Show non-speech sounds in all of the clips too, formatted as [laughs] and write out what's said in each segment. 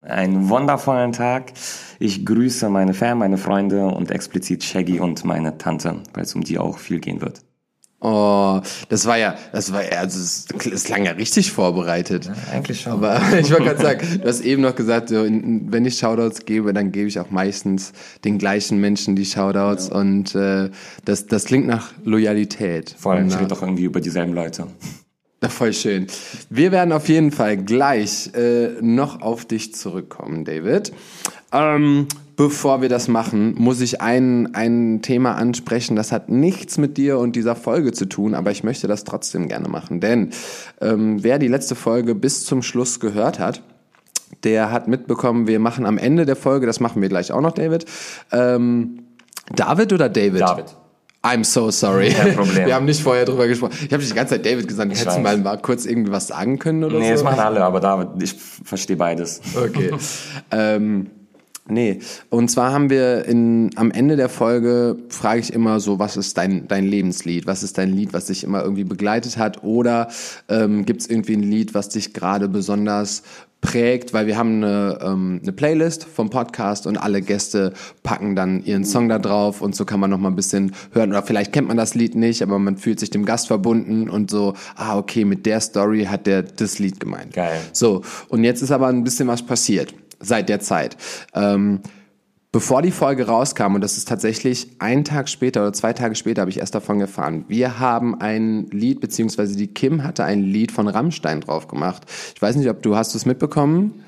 Einen wundervollen Tag. Ich grüße meine Fan, meine Freunde und explizit Shaggy und meine Tante, weil es um die auch viel gehen wird. Oh, das war ja, das war ja, also es, klang ja richtig vorbereitet. Ja, eigentlich schon. Aber [laughs] ich wollte gerade sagen, du hast eben noch gesagt, so, wenn ich Shoutouts gebe, dann gebe ich auch meistens den gleichen Menschen die Shoutouts ja. und äh, das, das klingt nach Loyalität. Vor allem, ich rede doch irgendwie über dieselben Leute. Voll schön. Wir werden auf jeden Fall gleich äh, noch auf dich zurückkommen, David. Ähm, bevor wir das machen, muss ich ein, ein Thema ansprechen, das hat nichts mit dir und dieser Folge zu tun, aber ich möchte das trotzdem gerne machen. Denn ähm, wer die letzte Folge bis zum Schluss gehört hat, der hat mitbekommen, wir machen am Ende der Folge, das machen wir gleich auch noch, David. Ähm, David oder David? David. I'm so sorry. Kein [laughs] Problem. Wir haben nicht vorher drüber gesprochen. Ich habe die ganze Zeit David gesagt, ich hättest du mal, mal kurz irgendwie was sagen können oder nee, so? Nee, das machen alle, aber David, ich verstehe beides. Okay. [laughs] ähm, nee, und zwar haben wir in, am Ende der Folge, frage ich immer so, was ist dein, dein Lebenslied? Was ist dein Lied, was dich immer irgendwie begleitet hat? Oder ähm, gibt es irgendwie ein Lied, was dich gerade besonders prägt, weil wir haben eine, ähm, eine Playlist vom Podcast und alle Gäste packen dann ihren Song da drauf und so kann man noch mal ein bisschen hören oder vielleicht kennt man das Lied nicht, aber man fühlt sich dem Gast verbunden und so, ah okay, mit der Story hat der das Lied gemeint. Geil. So, und jetzt ist aber ein bisschen was passiert seit der Zeit. Ähm, Bevor die Folge rauskam, und das ist tatsächlich ein Tag später oder zwei Tage später, habe ich erst davon gefahren. Wir haben ein Lied, beziehungsweise die Kim hatte ein Lied von Rammstein drauf gemacht. Ich weiß nicht, ob du hast es mitbekommen?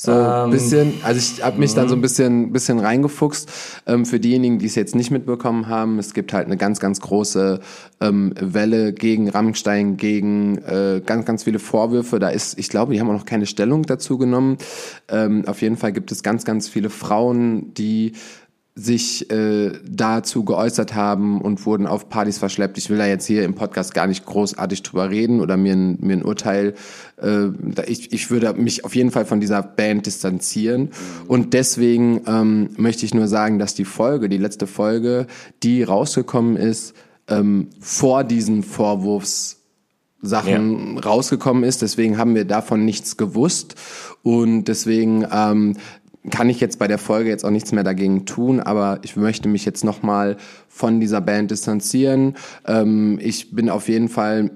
So ein ähm, bisschen, also ich habe mich dann so ein bisschen, bisschen reingefuchst. Ähm, für diejenigen, die es jetzt nicht mitbekommen haben, es gibt halt eine ganz, ganz große ähm, Welle gegen Rammstein, gegen äh, ganz, ganz viele Vorwürfe. Da ist, ich glaube, die haben auch noch keine Stellung dazu genommen. Ähm, auf jeden Fall gibt es ganz, ganz viele Frauen, die sich äh, dazu geäußert haben und wurden auf Partys verschleppt. Ich will da jetzt hier im Podcast gar nicht großartig drüber reden oder mir ein, mir ein Urteil. Äh, ich, ich würde mich auf jeden Fall von dieser Band distanzieren. Mhm. Und deswegen ähm, möchte ich nur sagen, dass die Folge, die letzte Folge, die rausgekommen ist, ähm, vor diesen Vorwurfs Sachen ja. rausgekommen ist. Deswegen haben wir davon nichts gewusst. Und deswegen ähm, kann ich jetzt bei der Folge jetzt auch nichts mehr dagegen tun, aber ich möchte mich jetzt nochmal von dieser Band distanzieren. Ähm, ich bin auf jeden Fall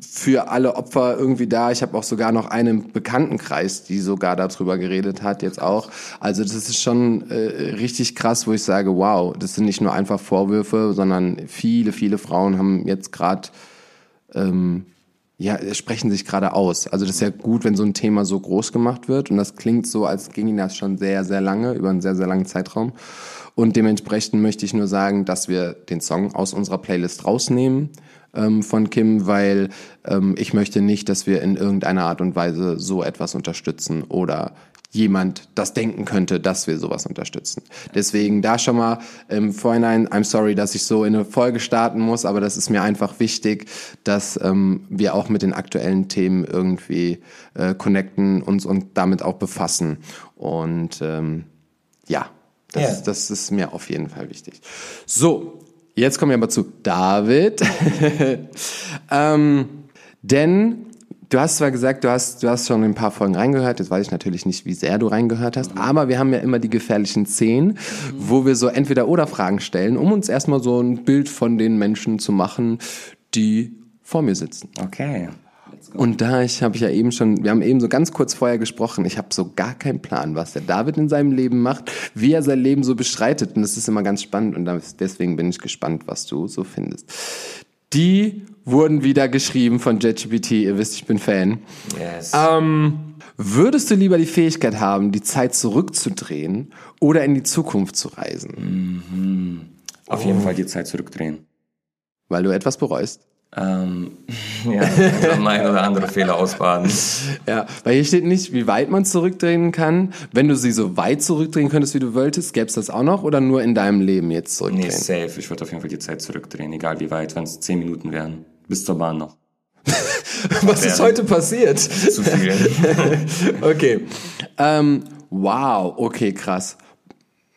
für alle Opfer irgendwie da. Ich habe auch sogar noch einen Bekanntenkreis, die sogar darüber geredet hat, jetzt auch. Also das ist schon äh, richtig krass, wo ich sage, wow, das sind nicht nur einfach Vorwürfe, sondern viele, viele Frauen haben jetzt gerade ähm, ja, sprechen sich gerade aus. Also das ist ja gut, wenn so ein Thema so groß gemacht wird und das klingt so, als ging Ihnen das schon sehr, sehr lange, über einen sehr, sehr langen Zeitraum. Und dementsprechend möchte ich nur sagen, dass wir den Song aus unserer Playlist rausnehmen ähm, von Kim, weil ähm, ich möchte nicht, dass wir in irgendeiner Art und Weise so etwas unterstützen oder jemand das denken könnte, dass wir sowas unterstützen. Deswegen da schon mal im Vorhinein, I'm sorry, dass ich so in eine Folge starten muss, aber das ist mir einfach wichtig, dass ähm, wir auch mit den aktuellen Themen irgendwie äh, connecten, uns und damit auch befassen. Und ähm, ja, das, yeah. das ist mir auf jeden Fall wichtig. So, jetzt kommen wir aber zu David. [laughs] ähm, denn Du hast zwar gesagt, du hast, du hast schon ein paar Folgen reingehört, jetzt weiß ich natürlich nicht, wie sehr du reingehört hast, mhm. aber wir haben ja immer die gefährlichen Szenen, mhm. wo wir so entweder oder Fragen stellen, um uns erstmal so ein Bild von den Menschen zu machen, die vor mir sitzen. Okay. Und da ich habe ich ja eben schon, wir haben eben so ganz kurz vorher gesprochen, ich habe so gar keinen Plan, was der David in seinem Leben macht, wie er sein Leben so bestreitet und das ist immer ganz spannend und deswegen bin ich gespannt, was du so findest. Die wurden wieder geschrieben von JetGPT. Ihr wisst, ich bin Fan. Yes. Ähm, würdest du lieber die Fähigkeit haben, die Zeit zurückzudrehen oder in die Zukunft zu reisen? Mhm. Auf oh. jeden Fall die Zeit zurückdrehen. Weil du etwas bereust? Ähm, ja, [laughs] also ein oder andere Fehler ausbaden. Ja, weil hier steht nicht, wie weit man zurückdrehen kann. Wenn du sie so weit zurückdrehen könntest, wie du wolltest, gäbe es das auch noch oder nur in deinem Leben jetzt zurückdrehen? Nee, safe. Ich würde auf jeden Fall die Zeit zurückdrehen, egal wie weit, wenn es zehn Minuten wären. Bis zur Bahn noch. [laughs] Was ist heute passiert? Zu viel. [laughs] okay. Ähm, wow, okay, krass.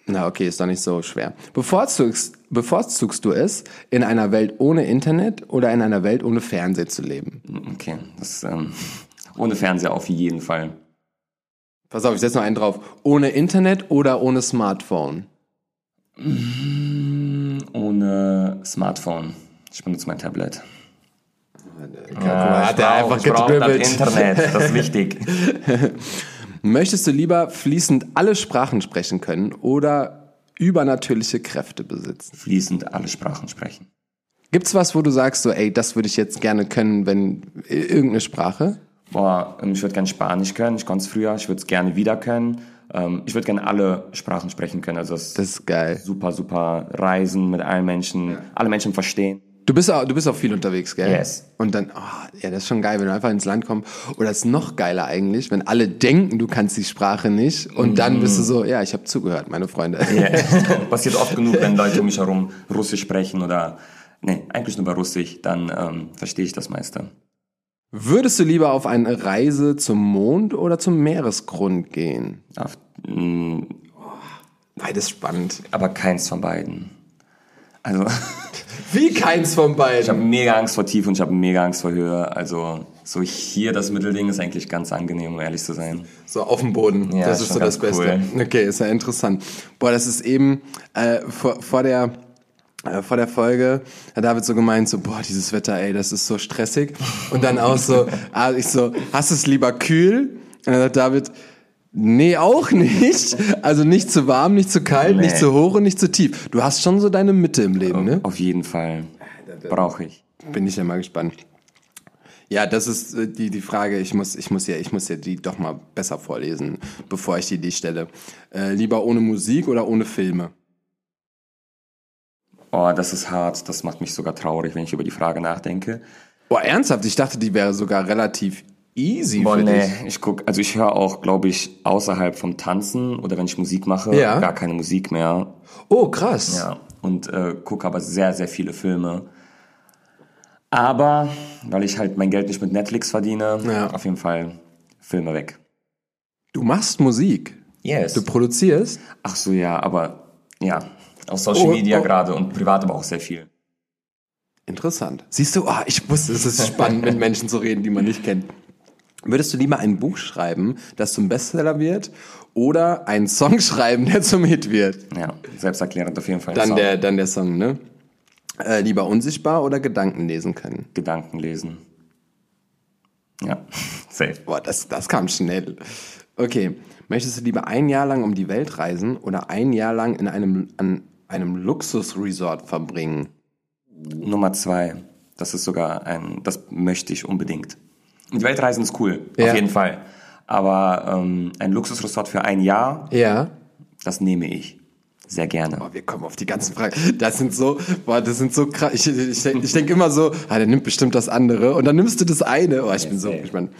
Na, okay, ist doch nicht so schwer. Bevorzugst, bevorzugst du es, in einer Welt ohne Internet oder in einer Welt ohne Fernsehen zu leben? Okay, das, ähm, [laughs] ohne Fernseher auf jeden Fall. Pass auf, ich setze noch einen drauf. Ohne Internet oder ohne Smartphone? Ohne Smartphone. Ich benutze mein Tablet. hat er Ah, ich brauch- einfach gedribbelt. Das Internet, das ist wichtig. [laughs] Möchtest du lieber fließend alle Sprachen sprechen können oder übernatürliche Kräfte besitzen? Fließend alle Sprachen sprechen. Gibt's was, wo du sagst, so, ey, das würde ich jetzt gerne können, wenn äh, irgendeine Sprache? Boah, ähm, ich würde gerne Spanisch können. Ich konnte es früher. Ich würde es gerne wieder können. Ähm, Ich würde gerne alle Sprachen sprechen können. Also das Das ist geil. super, super reisen mit allen Menschen, alle Menschen verstehen. Du bist auch, du bist auch viel unterwegs, gell? Yes. Und dann, oh, ja, das ist schon geil, wenn du einfach ins Land kommst. Oder es ist noch geiler eigentlich, wenn alle denken, du kannst die Sprache nicht. Und dann bist du so, ja, ich habe zugehört, meine Freunde. Yeah. [laughs] Passiert oft genug, wenn [laughs] Leute um mich herum Russisch sprechen oder, nee, eigentlich nur bei Russisch, dann ähm, verstehe ich das meiste. Würdest du lieber auf eine Reise zum Mond oder zum Meeresgrund gehen? Auf, mh, Beides spannend. aber keins von beiden. Also, [laughs] Wie keins von ich habe beiden. mega Angst vor Tief und ich habe mega Angst vor Höhe. Also, so hier das Mittelding ist eigentlich ganz angenehm, um ehrlich zu sein. So auf dem Boden. Ja, das ist so das Beste. cool. Okay, ist ja interessant. Boah, das ist eben äh, vor, vor der äh, vor der Folge hat David so gemeint, so, boah, dieses Wetter, ey, das ist so stressig. Und dann auch so, [laughs] ah, ich so, hast du es lieber kühl? Und dann sagt David, nee, auch nicht. [laughs] Also nicht zu warm, nicht zu kalt, Nee. nicht zu hoch und nicht zu tief. Du hast schon so deine Mitte im Leben, ne? Auf jeden Fall. Brauche ich. Bin ich ja mal gespannt. Ja, das ist äh, die, die Frage. Ich muss, ich muss ja, ich muss ja die doch mal besser vorlesen, bevor ich dir die stelle. Äh, lieber ohne Musik oder ohne Filme? Oh, das ist hart. Das macht mich sogar traurig, wenn ich über die Frage nachdenke. Boah, ernsthaft? Ich dachte, die wäre sogar relativ easy Boah, für nee, dich. ich guck, also ich höre auch, glaube ich, außerhalb vom Tanzen oder wenn ich Musik mache, Ja. gar keine Musik mehr. Oh, krass. Ja. Und äh, gucke aber sehr, sehr viele Filme. Aber, weil ich halt mein Geld nicht mit Netflix verdiene, Ja. auf jeden Fall Filme weg. Du machst Musik. Yes. Du produzierst. Ach so, ja, aber ja, auf Social Oh, Media oh. gerade und privat aber auch sehr viel. Interessant. Siehst du, ah, ich wusste, es ist spannend, mit Menschen zu reden, die man nicht kennt. Würdest du lieber ein Buch schreiben, das zum Bestseller wird, oder einen Song [laughs] schreiben, der zum Hit wird? Ja, selbsterklärend auf jeden Fall. Dann Song. der, dann der Song, ne? Äh, lieber unsichtbar oder Gedanken lesen können? Gedanken lesen. Ja, [laughs] safe. Boah, das, das kam schnell. Okay. Möchtest du lieber ein Jahr lang um die Welt reisen oder ein Jahr lang in einem, an einem Luxusresort verbringen? Nummer zwei, das ist sogar ein, das möchte ich unbedingt. Weltreisen ist cool, Ja. auf jeden Fall. Aber ähm, ein Luxusresort für ein Jahr, Ja. das nehme ich. Sehr gerne. Boah, wir kommen auf die ganzen Fragen. Das sind so, boah, das sind so krass. Ich, ich, ich denke immer so, ah, der nimmt bestimmt das andere und dann nimmst du das eine. Oh, ich bin so safe. gespannt.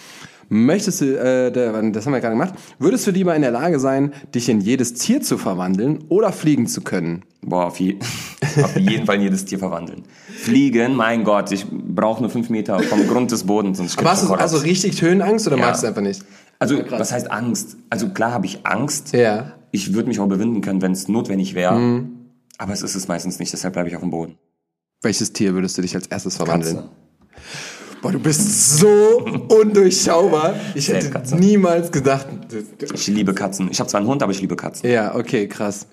Möchtest du, äh, das haben wir gerade gemacht, würdest du lieber in der Lage sein, dich in jedes Tier zu verwandeln oder fliegen zu können? Boah, auf, je, [laughs] auf jeden Fall jedes Tier verwandeln. Fliegen, mein Gott, ich brauche nur fünf Meter vom Grund des Bodens. Sonst Aber hast du also richtig Höhenangst oder Ja. magst du einfach nicht? also was heißt Angst? Also klar habe ich Angst. Ja. Ich würde mich auch überwinden können, wenn es notwendig wäre. Aber es ist es meistens nicht, deshalb bleibe ich auf dem Boden. Welches Tier würdest du dich als erstes verwandeln? Katze. Boah, du bist so undurchschaubar. Ich hätte niemals gedacht. Ich liebe Katzen. Ich habe zwar einen Hund, aber ich liebe Katzen. Ja, okay, krass.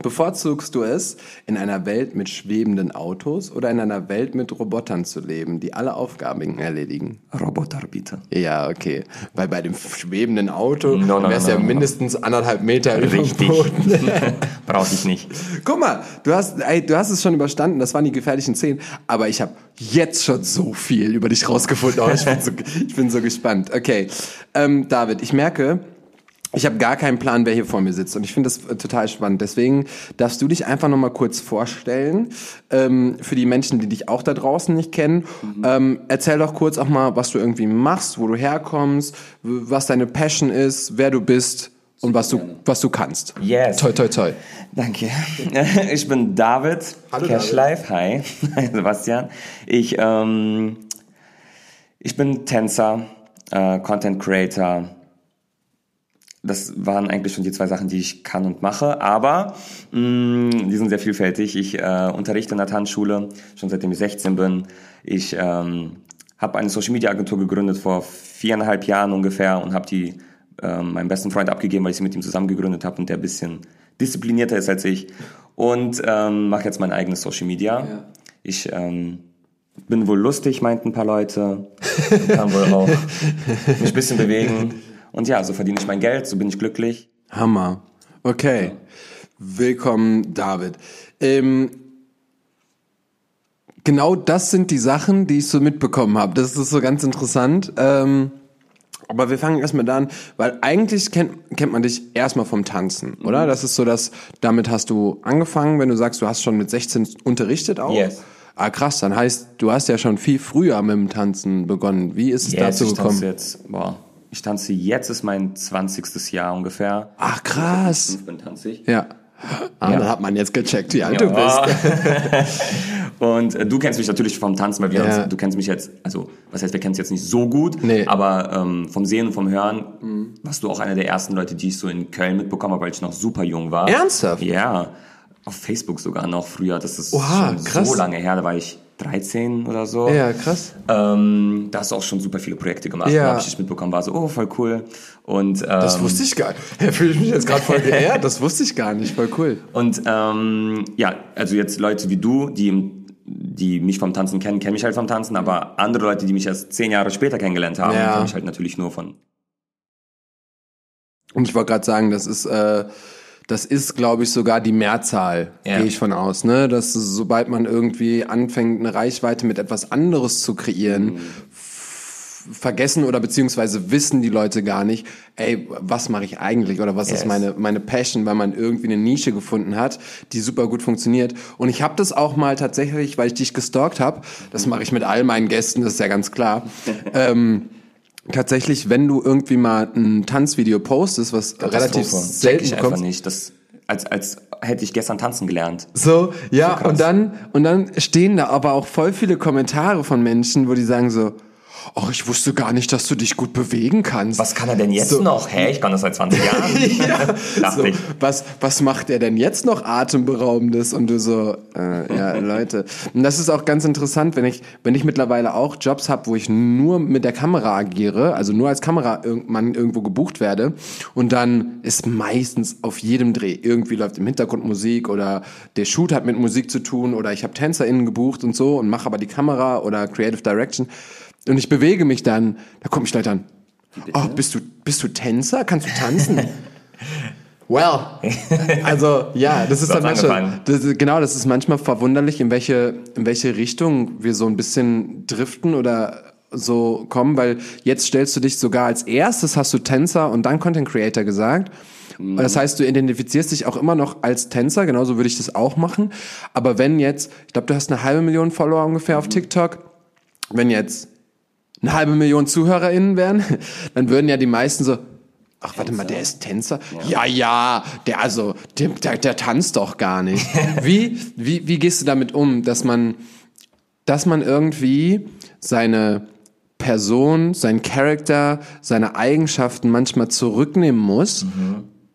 Bevorzugst du es, in einer Welt mit schwebenden Autos oder in einer Welt mit Robotern zu leben, die alle Aufgaben erledigen? Roboter, bitte. Ja, okay. Weil bei dem schwebenden Auto No, no, wär's no, ja mindestens anderthalb Meter Richtig. [laughs] Brauche ich nicht. Guck mal, du hast, ey, du hast es schon überstanden, das waren die gefährlichen Szenen, aber ich habe jetzt schon so viel über dich rausgefunden. Oh, ich, bin so, ich bin so gespannt. Okay, ähm, David, ich merke, ich habe gar keinen Plan, wer hier vor mir sitzt und ich finde das äh, total spannend. Deswegen darfst du dich einfach noch mal kurz vorstellen ähm, für die Menschen, die dich auch da draußen nicht kennen. Ähm, erzähl doch kurz auch mal, was du irgendwie machst, wo du herkommst, was deine Passion ist, wer du bist und was du was du kannst. Yes. Toi toi toi. Danke. [laughs] Ich bin David Hallo, Cashlife. Hi, [laughs] Hi, Sebastian. Ich, ähm, ich bin Tänzer, äh, Content Creator. Das waren eigentlich schon die zwei Sachen, die ich kann und mache, aber mh, die sind sehr vielfältig. Ich äh, unterrichte in der Tanzschule, schon seitdem ich 16 bin. Ich ähm, habe eine Social Media Agentur gegründet vor viereinhalb Jahren ungefähr und habe die ähm, meinem besten Freund abgegeben, weil ich sie mit ihm zusammen gegründet habe und der ein bisschen disziplinierter ist als ich. Und ähm, mache jetzt mein eigenes Social Media. Ja. Ich ähm, bin wohl lustig, meinten ein paar Leute. Kann wohl auch [laughs] mich ein bisschen bewegen. Und ja, so verdiene ich mein Geld, so bin ich glücklich. Hammer. Okay. Willkommen, David. Ähm, genau das sind die Sachen, die ich so mitbekommen habe. Das ist so ganz interessant. Ähm, aber wir fangen erstmal da an, weil eigentlich kennt, kennt man dich erstmal vom Tanzen, Mhm. oder? Das ist so, dass damit hast du angefangen, wenn du sagst, du hast schon mit 16 unterrichtet auch. Yes. Ah, krass, dann heißt, du hast ja schon viel früher mit dem Tanzen begonnen. Wie ist es Yes, dazu ich gekommen? tanze jetzt, boah, ich tanze jetzt ist mein 20. Jahr ungefähr. Ach, krass. Fünf bin tanze ich. Ja. Ah, Ja. dann hat man jetzt gecheckt, wie alt du bist. Ja. [laughs] Und äh, du kennst mich natürlich vom Tanzen, weil wir Ja. uns, du kennst mich jetzt, also was heißt, wir kennen uns jetzt nicht so gut, Nee. aber ähm, vom Sehen und vom Hören warst du auch einer der ersten Leute, die ich so in Köln mitbekommen habe, weil ich noch super jung war. Ernsthaft? Ja, auf Facebook sogar noch früher, das ist Oha, schon krass. so lange her, da war ich 13 oder so. Ja, krass. Ähm, da hast du auch schon super viele Projekte gemacht. Ja. Da habe ich dich mitbekommen, war so, oh, voll cool. Und, ähm, Das wusste ich gar nicht. Ja, [laughs] fühle ich mich jetzt gerade voll [laughs] geehrt. Das wusste ich gar nicht. Voll cool. Und ähm, ja, also jetzt Leute wie du, die, im- die mich vom Tanzen kennen, kennen mich halt vom Tanzen, aber andere Leute, die mich erst zehn Jahre später kennengelernt haben, Ja. kennen mich halt natürlich nur von. Und ich wollte gerade sagen, das ist, äh, das ist, glaube ich, sogar die Mehrzahl, Ja. gehe ich von aus. Ne? Dass sobald man irgendwie anfängt, eine Reichweite mit etwas anderes zu kreieren, f- vergessen oder beziehungsweise wissen die Leute gar nicht, ey, was mache ich eigentlich oder was ist Yes. meine, meine Passion, weil man irgendwie eine Nische gefunden hat, die super gut funktioniert. Und ich habe das auch mal tatsächlich, weil ich dich gestalkt habe, das mache ich mit all meinen Gästen, das ist ja ganz klar. [laughs] ähm, tatsächlich, wenn du irgendwie mal ein Tanzvideo postest, was relativ selten ich einfach kommt. nicht. Das, als, als hätte ich gestern tanzen gelernt. So, ja, krass. und dann, und dann stehen da aber auch voll viele Kommentare von Menschen, wo die sagen so, ach, ich wusste gar nicht, dass du dich gut bewegen kannst. Was kann er denn jetzt So. noch? Hä, ich kann das seit 20 Jahren. [laughs] [laughs] Dachte so, was, was macht er denn jetzt noch Atemberaubendes? Und du so, äh, ja, [laughs] Leute. Und das ist auch ganz interessant, wenn ich, wenn ich mittlerweile auch Jobs habe, wo ich nur mit der Kamera agiere, also nur als Kameramann irgendwo gebucht werde. Und dann ist meistens auf jedem Dreh irgendwie läuft im Hintergrund Musik oder der Shoot hat mit Musik zu tun oder ich habe TänzerInnen gebucht und so und mache aber die Kamera oder Creative Direction. Und ich bewege mich dann, da kommen mich Leute an. Oh, bist du, bist du Tänzer? Kannst du tanzen? [laughs] Well, also ja, das ist dann manchmal, das, genau, das ist manchmal verwunderlich, in welche, in welche Richtung wir so ein bisschen driften oder so kommen, weil jetzt stellst du dich sogar als erstes hast du Tänzer und dann Content Creator gesagt. Das heißt, du identifizierst dich auch immer noch als Tänzer, genauso würde ich das auch machen. Aber wenn jetzt, ich glaube, du hast eine halbe Million Follower ungefähr auf TikTok, wenn jetzt eine halbe Million ZuhörerInnen wären, [laughs] dann würden ja die meisten so, ach warte mal, der ist Tänzer? Ja, ja, der also, der, der, der tanzt doch gar nicht. [laughs] wie, wie, wie gehst du damit um, dass man, dass man irgendwie seine Person, sein Charakter, seine Eigenschaften manchmal zurücknehmen muss,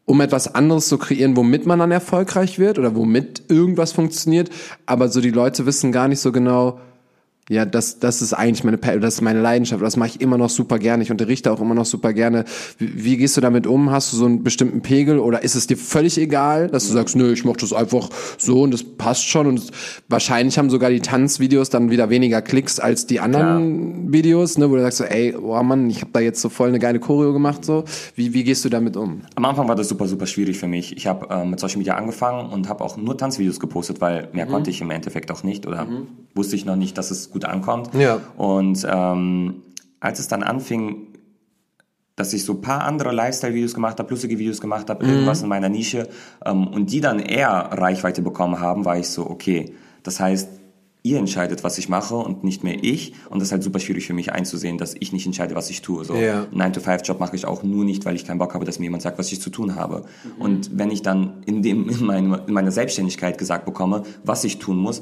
um etwas anderes zu kreieren, womit man dann erfolgreich wird oder womit irgendwas funktioniert, aber so die Leute wissen gar nicht so genau, ja, das, das ist eigentlich meine, das ist meine Leidenschaft. Das mache ich immer noch super gerne. Ich unterrichte auch immer noch super gerne. Wie, wie gehst du damit um? Hast du so einen bestimmten Pegel oder ist es dir völlig egal, dass du sagst, nö, ich mache das einfach so und das passt schon und wahrscheinlich haben sogar die Tanzvideos dann wieder weniger Klicks als die anderen Videos, ne, wo du sagst so, ey, oh Mann, ich habe da jetzt so voll eine geile Choreo gemacht, so. Wie, wie gehst du damit um? Am Anfang war das super, super schwierig für mich. Ich habe ähm, mit Social Media angefangen und habe auch nur Tanzvideos gepostet, weil mehr konnte ich im Endeffekt auch nicht oder wusste ich noch nicht, dass es gut ankommt. Ja. Und ähm, als es dann anfing, dass ich so ein paar andere Lifestyle-Videos gemacht habe, lustige Videos gemacht habe, irgendwas in meiner Nische ähm, und die dann eher Reichweite bekommen haben, war ich so, okay, das heißt, ihr entscheidet, was ich mache und nicht mehr ich. Und das ist halt super schwierig für mich einzusehen, dass ich nicht entscheide, was ich tue. So Ja. 9-to-5-Job mache ich auch nur nicht, weil ich keinen Bock habe, dass mir jemand sagt, was ich zu tun habe. Und wenn ich dann in, dem, in, meinem, in meiner Selbstständigkeit gesagt bekomme, was ich tun muss,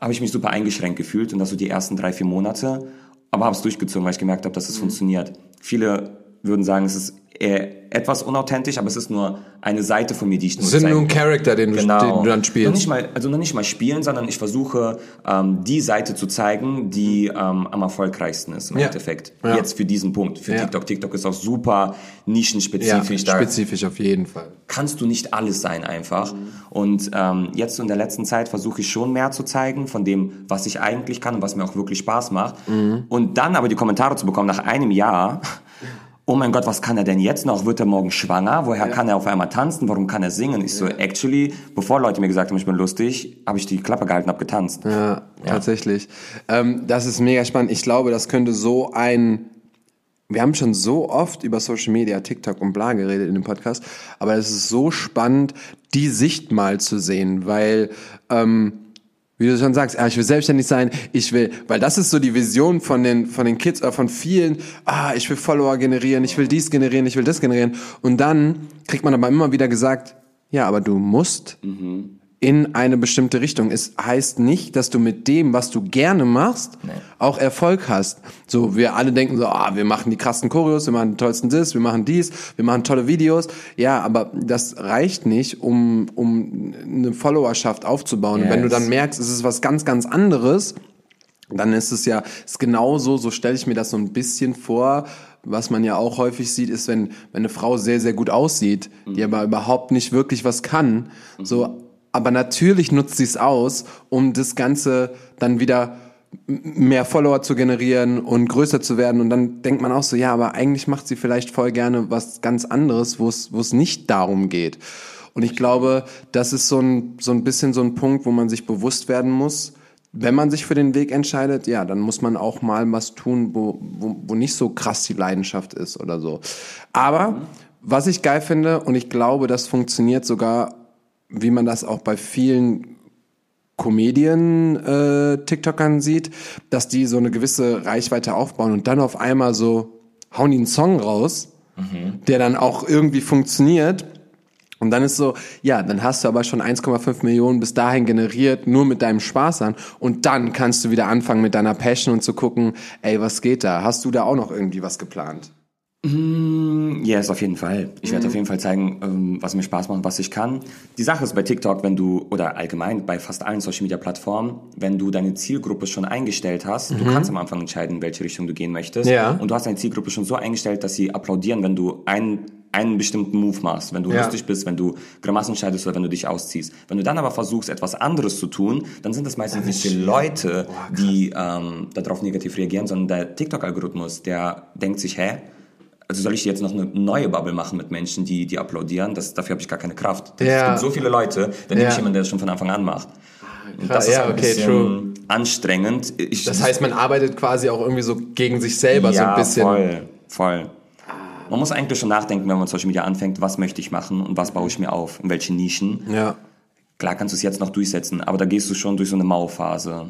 habe ich mich super eingeschränkt gefühlt und das so die ersten drei, vier Monate, aber habe es durchgezogen, weil ich gemerkt habe, dass es funktioniert. Viele würden sagen, es ist eher etwas unauthentisch, aber es ist nur eine Seite von mir, die ich nur Es sind zeigen- nur ein Charakter, den du, Genau. den du dann Noch spielst. nicht mal, also noch nicht mal spielen, sondern ich versuche, ähm, die Seite zu zeigen, die ähm, am erfolgreichsten ist im Ja. Endeffekt. Ja. Jetzt für diesen Punkt, für Ja. TikTok. TikTok ist auch super Ja, nischenspezifisch. da spezifisch auf jeden Fall. kannst du nicht alles sein einfach. Und ähm, jetzt in der letzten Zeit versuche ich schon mehr zu zeigen von dem, was ich eigentlich kann und was mir auch wirklich Spaß macht. Und dann aber die Kommentare zu bekommen nach einem Jahr. Oh mein Gott, was kann er denn jetzt noch? Wird er morgen schwanger? Woher kann er auf einmal tanzen? Warum kann er singen? Ich so, actually, bevor Leute mir gesagt haben, ich bin lustig, habe ich die Klappe gehalten, habe getanzt. Ja, tatsächlich. Ähm, das ist mega spannend. Ich glaube, das könnte so ein. Wir haben schon so oft über Social Media, TikTok und bla geredet in dem Podcast, aber es ist so spannend, die Sicht mal zu sehen, weil ähm, wie du schon sagst, ja, ich will selbstständig sein, ich will, weil das ist so die Vision von den, von den Kids, oder von vielen, ah, ich will Follower generieren, ich will dies generieren, ich will das generieren. Und dann kriegt man aber immer wieder gesagt, ja, aber du musst in eine bestimmte Richtung. Es heißt nicht, dass du mit dem, was du gerne machst, auch Erfolg hast. So, wir alle denken so, ah, wir machen die krassen Choreos, wir machen den tollsten Dis, wir machen dies, wir machen tolle Videos. Ja, aber das reicht nicht, um, um eine Followerschaft aufzubauen. Wenn du Yes. dann merkst, es ist was ganz, ganz anderes, dann ist es ja ist genauso, so stelle ich mir das so ein bisschen vor, was man ja auch häufig sieht, ist, wenn, wenn eine Frau sehr, sehr gut aussieht, die aber überhaupt nicht wirklich was kann, so, aber natürlich nutzt sie es aus, um das Ganze dann wieder mehr Follower zu generieren und größer zu werden und dann denkt man auch so, ja, aber eigentlich macht sie vielleicht voll gerne was ganz anderes, wo es, wo es nicht darum geht. Und ich glaube, das ist so ein, so ein bisschen so ein Punkt, wo man sich bewusst werden muss, wenn man sich für den Weg entscheidet, ja, dann muss man auch mal was tun, wo, wo, wo nicht so krass die Leidenschaft ist oder so. Aber was ich geil finde, und ich glaube, das funktioniert sogar, wie man das auch bei vielen Comedian-TikTokern sieht, dass die so eine gewisse Reichweite aufbauen und dann auf einmal so hauen die einen Song raus, der dann auch irgendwie funktioniert. Und dann ist so, ja, dann hast du aber schon 1,5 Millionen bis dahin generiert, nur mit deinem Spaß an. Und dann kannst du wieder anfangen mit deiner Passion und zu gucken, ey, was geht da? Hast du da auch noch irgendwie was geplant? Yes, auf jeden Fall. Ich werde auf jeden Fall zeigen, ähm, was mir Spaß macht und was ich kann. Die Sache ist bei TikTok, wenn du, oder allgemein bei fast allen Social Media Plattformen, wenn du deine Zielgruppe schon eingestellt hast, du kannst am Anfang entscheiden, in welche Richtung du gehen möchtest. Ja. Und du hast deine Zielgruppe schon so eingestellt, dass sie applaudieren, wenn du einen, einen bestimmten Move machst, wenn du Ja. lustig bist, wenn du Grimassen schneidest oder wenn du dich ausziehst. Wenn du dann aber versuchst, etwas anderes zu tun, dann sind das meistens nicht die Leute, die ähm, darauf negativ reagieren, sondern der TikTok-Algorithmus, der denkt sich, hä? Also soll ich jetzt noch eine neue Bubble machen mit Menschen, die, die applaudieren? Das, dafür habe ich gar keine Kraft. Es Ja. gibt so viele Leute, dann nehme Ja. ich jemanden, der das schon von Anfang an macht. Und krass. das ist Ja, ein okay, bisschen true. anstrengend. Ich, Das heißt, man arbeitet quasi auch irgendwie so gegen sich selber so ja, ein bisschen. voll, voll. Man muss eigentlich schon nachdenken, wenn man Social Media anfängt, was möchte ich machen und was baue ich mir auf, in welche Nischen. Ja. Klar kannst du es jetzt noch durchsetzen, aber da gehst du schon durch so eine Mauphase.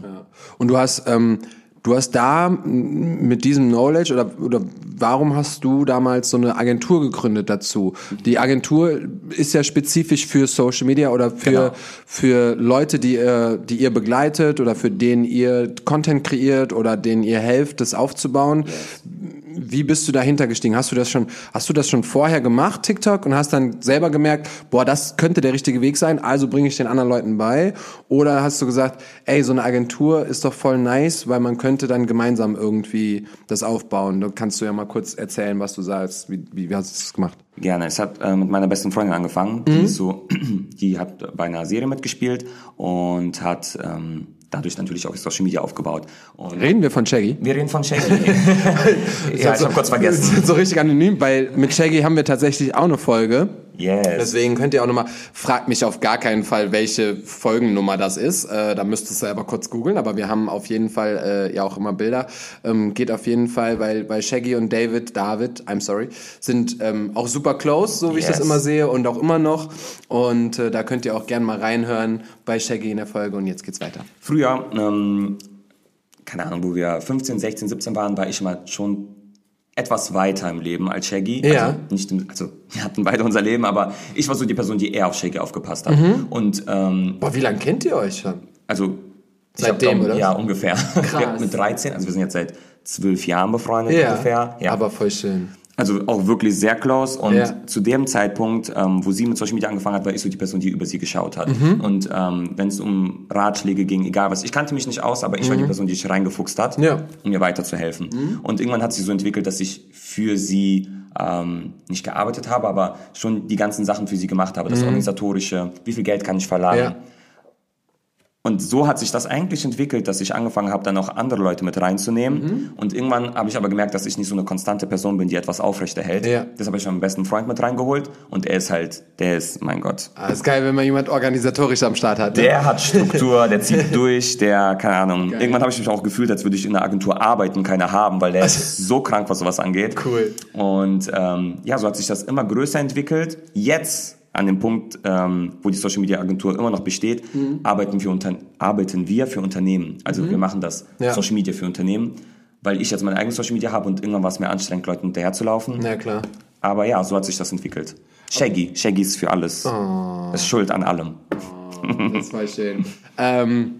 Und du hast, ähm, du hast da mit diesem Knowledge oder, oder warum hast du damals so eine Agentur gegründet dazu? Die Agentur ist ja spezifisch für Social Media oder für, Genau. für Leute, die ihr, die ihr begleitet oder für denen ihr Content kreiert oder denen ihr helft, das aufzubauen. Wie bist du dahinter gestiegen? Hast du das schon, hast du das schon vorher gemacht, TikTok, und hast dann selber gemerkt, boah, das könnte der richtige Weg sein, also bringe ich den anderen Leuten bei? Oder hast du gesagt, ey, so eine Agentur ist doch voll nice, weil man könnte dann gemeinsam irgendwie das aufbauen. Da kannst du ja mal kurz erzählen, was du sagst. Wie, wie, wie hast du das gemacht? Gerne. Es hat äh, mit meiner besten Freundin angefangen. Die, ist so, [clears throat] die hat bei einer Serie mitgespielt und hat ähm, dadurch natürlich auch Social Media aufgebaut. Und Reden wir von Shaggy? wir reden von Shaggy. [laughs] ja, ich habe kurz vergessen. [laughs] So richtig anonym, weil mit Shaggy haben wir tatsächlich auch eine Folge. Yes. Deswegen könnt ihr auch nochmal, fragt mich auf gar keinen Fall, welche Folgennummer das ist. Äh, da müsst ihr es selber kurz googeln, aber wir haben auf jeden Fall äh, ja auch immer Bilder. Ähm, geht auf jeden Fall, weil, weil Shaggy und David, David, I'm sorry, sind ähm, auch super close, so wie ich Yes. das immer sehe und auch immer noch. Und äh, da könnt ihr auch gerne mal reinhören bei Shaggy in der Folge und jetzt geht's weiter. Früher, ähm, keine Ahnung, wo wir 15, 16, 17 waren, war ich mal schon etwas weiter im Leben als Shaggy. Ja. Also, nicht im, also [laughs] wir hatten beide unser Leben, aber ich war so die Person, die eher auf Shaggy aufgepasst hat. Mhm. Und ähm, Boah, wie lange kennt ihr euch schon? also Seitdem, oder? Ja, ungefähr. [laughs] Wir- Mit 13, also wir sind jetzt seit zwölf Jahren befreundet ungefähr. Ja. aber voll schön. Also auch wirklich sehr close und Ja. zu dem Zeitpunkt, ähm, wo sie mit Social Media angefangen hat, war ich so die Person, die über sie geschaut hat. Mhm. Und ähm, wenn es um Ratschläge ging, egal was, ich kannte mich nicht aus, aber ich war die Person, die sich reingefuchst hat, Mhm. Ja. Mhm. um mir weiterzuhelfen. Und irgendwann hat sich so entwickelt, dass ich für sie ähm, nicht gearbeitet habe, aber schon die ganzen Sachen für sie gemacht habe. Das Organisatorische, wie viel Geld kann ich verlangen. Mhm. Ja. Und so hat sich das eigentlich entwickelt, dass ich angefangen habe, dann auch andere Leute mit reinzunehmen. Mhm. Und irgendwann habe ich aber gemerkt, dass ich nicht so eine konstante Person bin, die etwas aufrechterhält. Ja. Das habe ich meinen besten Freund mit reingeholt. Und er ist halt, der ist, mein Gott. Ah, ist geil, wenn man jemand organisatorisch am Start hat. ne? Der hat Struktur, der zieht [laughs] durch, der, keine Ahnung. Irgendwann habe ich mich auch gefühlt, als würde ich in einer Agentur arbeiten, keine haben, weil der ist so krank, was sowas angeht. Cool. Und ähm, ja, so hat sich das immer größer entwickelt. Jetzt, an dem Punkt, ähm, wo die Social Media Agentur immer noch besteht, Mhm. arbeiten, wir unter, arbeiten wir für Unternehmen. Also wir machen das Ja. Social Media für Unternehmen, weil ich jetzt mein eigenes Social Media habe und irgendwann war es mir anstrengend, Leuten hinterherzulaufen. Na klar. Aber ja, so hat sich das entwickelt. Shaggy, Shaggy ist für alles. Oh. Ist schuld an allem. Das war schön. [laughs] ähm,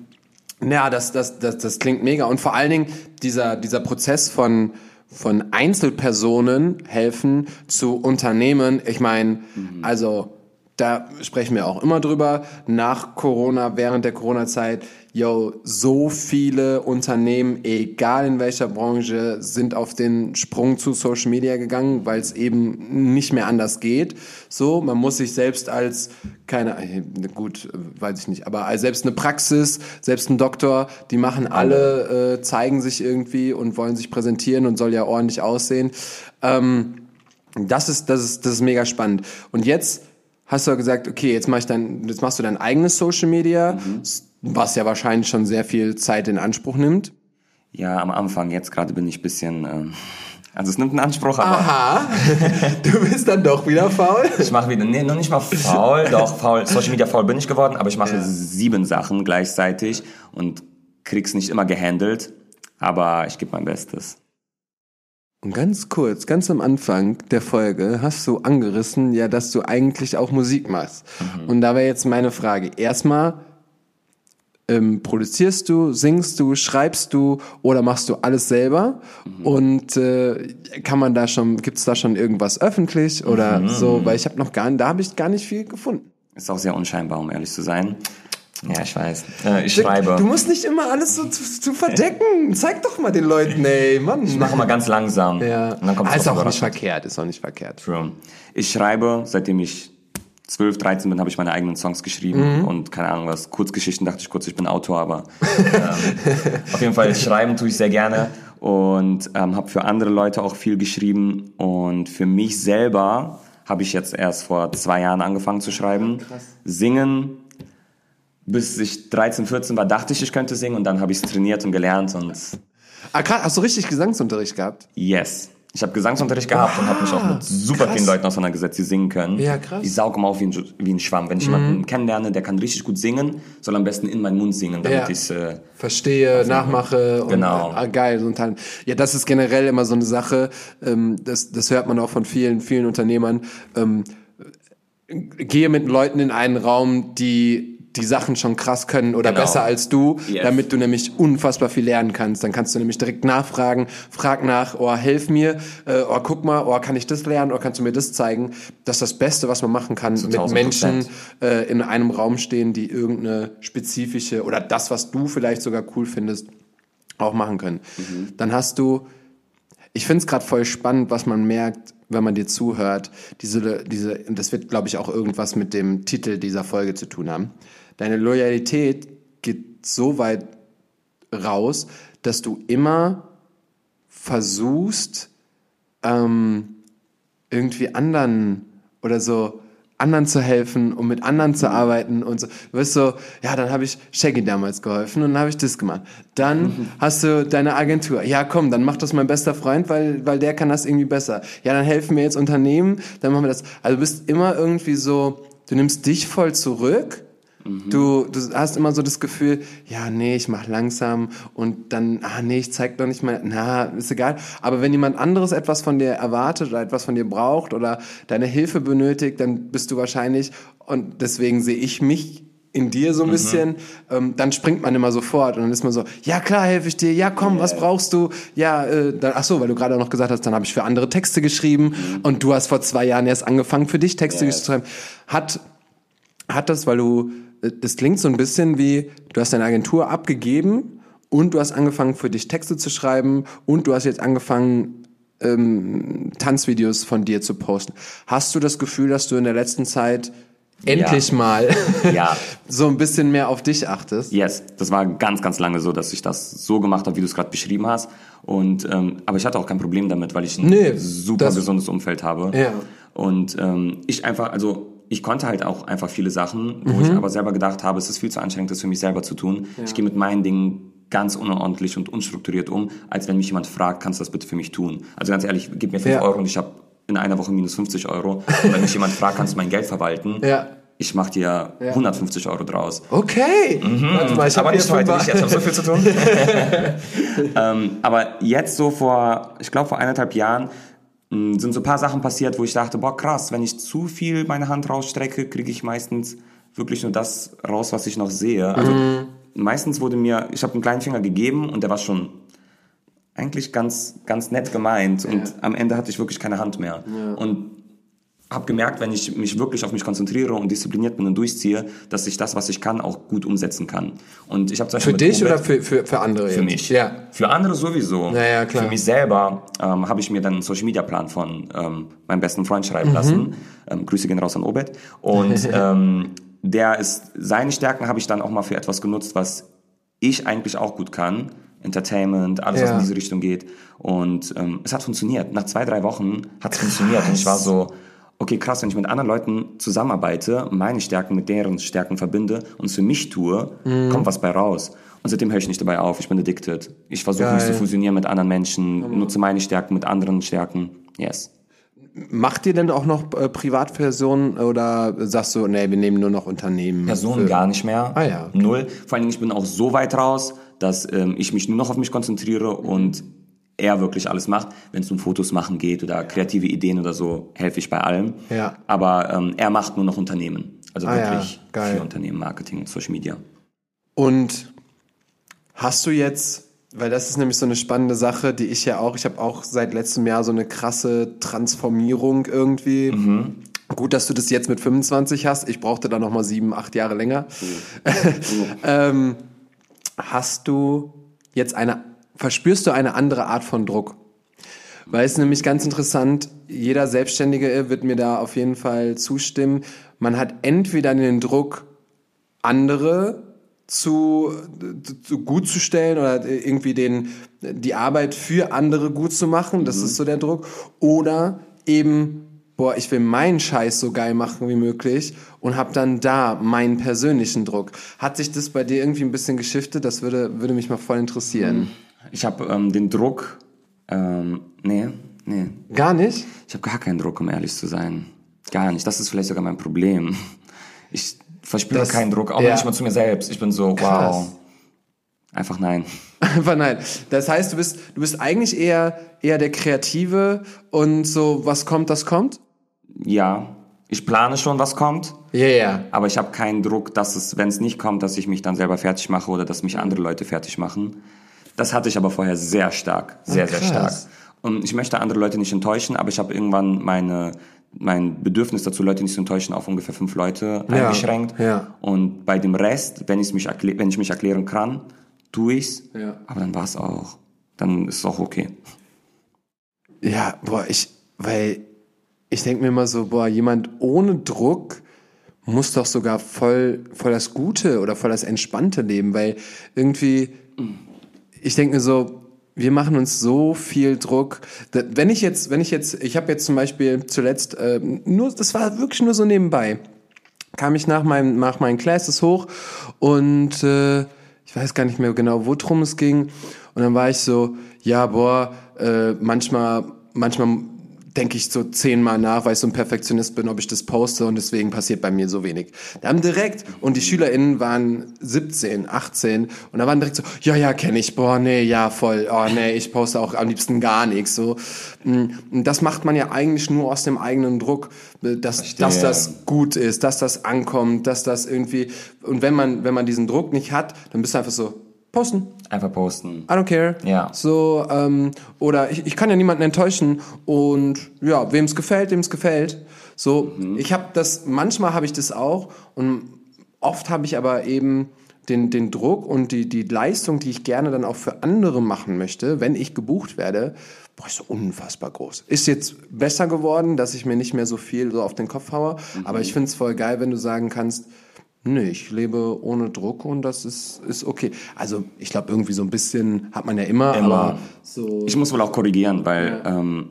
ja, das, das, das, das klingt mega. Und vor allen Dingen dieser, dieser Prozess von, von Einzelpersonen helfen zu Unternehmen. Ich meine, also da sprechen wir auch immer drüber. Nach Corona, während der Corona-Zeit, yo, so viele Unternehmen, egal in welcher Branche, sind auf den Sprung zu Social Media gegangen, weil es eben nicht mehr anders geht. So, man muss sich selbst als, keine, äh, gut, weiß ich nicht, aber selbst eine Praxis, selbst ein Doktor, die machen alle, äh, zeigen sich irgendwie und wollen sich präsentieren und soll ja ordentlich aussehen. Ähm, das ist, das ist, das ist mega spannend. Und jetzt hast du ja gesagt, okay, jetzt mach ich dein, jetzt machst du dein eigenes Social Media, was ja wahrscheinlich schon sehr viel Zeit in Anspruch nimmt. Ja, am Anfang, jetzt gerade bin ich ein bisschen, ähm, also es nimmt einen Anspruch, aber Aha, [laughs] du bist dann doch wieder faul. ich mache wieder, nee, noch nicht mal faul, doch faul, Social Media faul bin ich geworden, aber ich mache sieben Sachen gleichzeitig und krieg's nicht immer gehandelt, aber ich gebe mein Bestes. Und ganz kurz, ganz am Anfang der Folge hast du angerissen, ja, dass du eigentlich auch Musik machst. Und da wäre jetzt meine Frage. Erstmal, ähm, produzierst du, singst du, schreibst du oder machst du alles selber? Und äh, kann man da schon, gibt's da schon irgendwas öffentlich oder so? Weil ich habe noch gar, da habe ich gar nicht viel gefunden. Ist auch sehr unscheinbar, um ehrlich zu sein. Ja, ich weiß. Äh, ich schreibe. Du musst nicht immer alles so zu, zu verdecken. Zeig doch mal den Leuten, ey, Mann. Ich mache mal ganz langsam. Ja, Und dann kommt Ah, ist auch nicht verkehrt, ist auch nicht verkehrt. True. Ich schreibe, seitdem ich 12, 13 bin, habe ich meine eigenen Songs geschrieben Mhm. und keine Ahnung was, Kurzgeschichten dachte ich kurz, ich bin Autor, aber ähm, [laughs] auf jeden Fall schreiben tue ich sehr gerne und ähm, habe für andere Leute auch viel geschrieben und für mich selber habe ich jetzt erst vor zwei Jahren angefangen zu schreiben. Singen, bis ich 13, 14 war, dachte ich, ich könnte singen und dann habe ich es trainiert und gelernt und Ah, krass, hast du richtig Gesangsunterricht gehabt? Yes. Ich habe Gesangsunterricht gehabt und habe mich auch mit super krass. vielen Leuten auseinandergesetzt, die singen können. Ja, krass. Mhm. Ich sauge immer auf wie ein, wie ein Schwamm. Wenn ich jemanden kennenlerne, der kann richtig gut singen, soll am besten in meinen Mund singen, damit Ja. ich äh, Verstehe, nachmache. Und, Genau. Ah, geil, so ein Talent. Ja, das ist generell immer so eine Sache, ähm, das, das hört man auch von vielen, vielen Unternehmern. Ähm, gehe mit Leuten in einen Raum, die die Sachen schon krass können oder Genau. besser als du, Yes. damit du nämlich unfassbar viel lernen kannst. Dann kannst du nämlich direkt nachfragen, frag nach, oh, helf mir, äh, oh, guck mal, oh, kann ich das lernen, oh, kannst du mir das zeigen? Das ist das Beste, was man machen kann, mit 1000%. Menschen äh, in einem Raum stehen, die irgendeine spezifische oder das, was du vielleicht sogar cool findest, auch machen können. Dann hast du, ich finde es gerade voll spannend, was man merkt, wenn man dir zuhört. Diese, diese, und das wird, glaube ich, auch irgendwas mit dem Titel dieser Folge zu tun haben. Deine Loyalität geht so weit raus, dass du immer versuchst, ähm, irgendwie anderen oder so anderen zu helfen, um mit anderen zu arbeiten und so. Du weißt so, ja, dann habe ich Shaggy damals geholfen und dann habe ich das gemacht. Dann hast du deine Agentur. Ja, komm, dann mach das mein bester Freund, weil, weil der kann das irgendwie besser. Ja, dann helfen mir jetzt Unternehmen, dann machen wir das. Also du bist immer irgendwie so, du nimmst dich voll zurück Du, du hast immer so das Gefühl, ja, nee, ich mach langsam und dann, ah, nee, ich zeig doch nicht mal, na, ist egal. Aber wenn jemand anderes etwas von dir erwartet oder etwas von dir braucht oder deine Hilfe benötigt, dann bist du wahrscheinlich, und deswegen sehe ich mich in dir so ein bisschen, ähm, dann springt man immer sofort und dann ist man so, ja klar, helfe ich dir, ja komm, was brauchst du? Ja, äh, dann, ach so, weil du gerade auch noch gesagt hast, dann habe ich für andere Texte geschrieben und du hast vor zwei Jahren erst angefangen, für dich Texte Yes. zu schreiben. Hat, hat das, weil du, das klingt so ein bisschen wie, du hast deine Agentur abgegeben und du hast angefangen, für dich Texte zu schreiben und du hast jetzt angefangen, ähm, Tanzvideos von dir zu posten. Hast du das Gefühl, dass du in der letzten Zeit endlich mal [laughs] Ja. [laughs] so ein bisschen mehr auf dich achtest? Yes, das war ganz, ganz lange so, dass ich das so gemacht habe, wie du es gerade beschrieben hast. Und ähm, aber ich hatte auch kein Problem damit, weil ich ein Nee, super gesundes Umfeld habe. Ja. Und ähm, ich einfach, also ich konnte halt auch einfach viele Sachen, wo Mhm. ich aber selber gedacht habe, es ist viel zu anstrengend, das für mich selber zu tun. Ich gehe mit meinen Dingen ganz unordentlich und unstrukturiert um, als wenn mich jemand fragt, kannst du das bitte für mich tun? Also ganz ehrlich, gib mir 5 Ja. Euro und ich habe in einer Woche minus 50 Euro. Und wenn mich jemand fragt, kannst du mein Geld verwalten? Ja. Ich mache dir 150 Euro draus. Okay. Warte mal, ich Mhm. Aber nicht heute, nicht jetzt, habe so viel zu tun. [laughs] [laughs] ähm, aber jetzt so vor, ich glaube vor eineinhalb Jahren, sind so ein paar Sachen passiert, wo ich dachte, boah krass, wenn ich zu viel meine Hand rausstrecke, kriege ich meistens wirklich nur das raus, was ich noch sehe. Also meistens wurde mir, ich habe einen kleinen Finger gegeben und der war schon eigentlich ganz, ganz nett gemeint und am Ende hatte ich wirklich keine Hand mehr. Und habe gemerkt, wenn ich mich wirklich auf mich konzentriere und diszipliniert bin und durchziehe, dass ich das, was ich kann, auch gut umsetzen kann. Und ich habe zum Für Beispiel dich Robert- oder für, für, für andere? für jetzt? mich. Ja. Für andere sowieso. Ja, ja, klar. Für mich selber ähm, habe ich mir dann einen Social Media Plan von ähm, meinem besten Freund schreiben Mhm. lassen. Ähm, Grüße gehen raus an Obed. Und [laughs] ähm, der ist, seine Stärken habe ich dann auch mal für etwas genutzt, was ich eigentlich auch gut kann. Entertainment, alles, was Ja. in diese Richtung geht. Und ähm, es hat funktioniert. Nach zwei, drei Wochen hat es funktioniert. Und ich war so, okay, krass, wenn ich mit anderen Leuten zusammenarbeite, meine Stärken mit deren Stärken verbinde und es für mich tue, Mhm. kommt was bei raus. Und seitdem höre ich nicht dabei auf. Ich bin addicted. Ich versuche mich zu fusionieren mit anderen Menschen, nutze meine Stärken mit anderen Stärken. Yes. Macht ihr denn auch noch äh, Privatpersonen oder sagst du, nee, wir nehmen nur noch Unternehmen? Personen für- gar nicht mehr. Ah ja, okay. Null. Vor allen Dingen, ich bin auch so weit raus, dass ähm, ich mich nur noch auf mich konzentriere und er wirklich alles macht. Wenn es um Fotos machen geht oder kreative Ideen oder so, helfe ich bei allem. Ja. Aber ähm, er macht nur noch Unternehmen. Also Ah ja, wirklich geil. für Unternehmen, Marketing und Social Media. Und hast du jetzt, weil das ist nämlich so eine spannende Sache, die ich ja auch, ich habe auch seit letztem Jahr so eine krasse Transformierung irgendwie. Gut, dass du das jetzt mit 25 hast. Ich brauchte da noch mal sieben, acht Jahre länger. [laughs] ähm, hast du jetzt eine, verspürst du eine andere Art von Druck? Weil es nämlich ganz interessant, jeder Selbstständige wird mir da auf jeden Fall zustimmen. Man hat entweder den Druck, andere zu, zu gut zu stellen oder irgendwie den, die Arbeit für andere gut zu machen. Das ist so der Druck. Oder eben, boah, ich will meinen Scheiß so geil machen wie möglich und habe dann da meinen persönlichen Druck. Hat sich das bei dir irgendwie ein bisschen geschiftet? Das würde, würde mich mal voll interessieren. Ich habe ähm, den Druck, ähm, nee, nee, Gar nicht? ich habe gar keinen Druck, um ehrlich zu sein. Gar nicht. Das ist vielleicht sogar mein Problem. Ich verspüre Das- keinen Druck, auch ja. nicht mal zu mir selbst. Ich bin so, Krass. wow. Einfach nein. [laughs] Einfach nein. Das heißt, du bist, du bist eigentlich eher, eher der Kreative und so, was kommt, das kommt? Ja, ich plane schon, was kommt, Ja, ja. aber ich habe keinen Druck, dass es, wenn es nicht kommt, dass ich mich dann selber fertig mache oder dass mich andere Leute fertig machen. Das hatte ich aber vorher sehr stark, sehr, Ah, sehr stark. Und ich möchte andere Leute nicht enttäuschen, aber ich habe irgendwann meine mein Bedürfnis dazu, Leute nicht zu enttäuschen, auf ungefähr fünf Leute Ja, eingeschränkt. ja. Und bei dem Rest, wenn, mich wenn ich mich erklären kann, tue ich's. Ja. Aber dann war's auch. Dann ist es auch okay. Ja, boah, ich, weil ich denke mir immer so, boah, jemand ohne Druck muss doch sogar voll, voll das Gute oder voll das Entspannte leben, weil irgendwie, ich denke mir so, wir machen uns so viel Druck. Wenn ich jetzt, wenn ich jetzt, ich habe jetzt zum Beispiel zuletzt äh, nur, das war wirklich nur so nebenbei, kam ich nach meinem, nach meinen Classes hoch und äh, ich weiß gar nicht mehr genau, worum es ging. Und dann war ich so, ja, boah, äh, manchmal, manchmal denke ich so zehnmal nach, weil ich so ein Perfektionist bin, ob ich das poste und deswegen passiert bei mir so wenig. Da haben direkt, und die SchülerInnen waren 17, 18 und da waren direkt so, ja, ja, kenne ich, boah, nee, ja, voll, oh, nee, ich poste auch am liebsten gar nichts, so. Und das macht man ja eigentlich nur aus dem eigenen Druck, dass, dass das gut ist, dass das ankommt, dass das irgendwie, und wenn man, wenn man diesen Druck nicht hat, dann bist du einfach so, posten. Einfach posten. I don't care. Ja. So, ähm, oder ich, ich kann ja niemanden enttäuschen und ja, wem es gefällt, dem es gefällt. So, Mhm. ich habe das, manchmal habe ich das auch und oft habe ich aber eben den, den Druck und die, die Leistung, die ich gerne dann auch für andere machen möchte, wenn ich gebucht werde, boah, ist so unfassbar groß. Ist jetzt besser geworden, dass ich mir nicht mehr so viel so auf den Kopf haue, Mhm. aber ich finde es voll geil, wenn du sagen kannst, Nee, ich lebe ohne Druck und das ist, ist okay. Also ich glaube, irgendwie so ein bisschen hat man ja immer, Immer. aber so. Ich muss wohl auch korrigieren, weil ähm,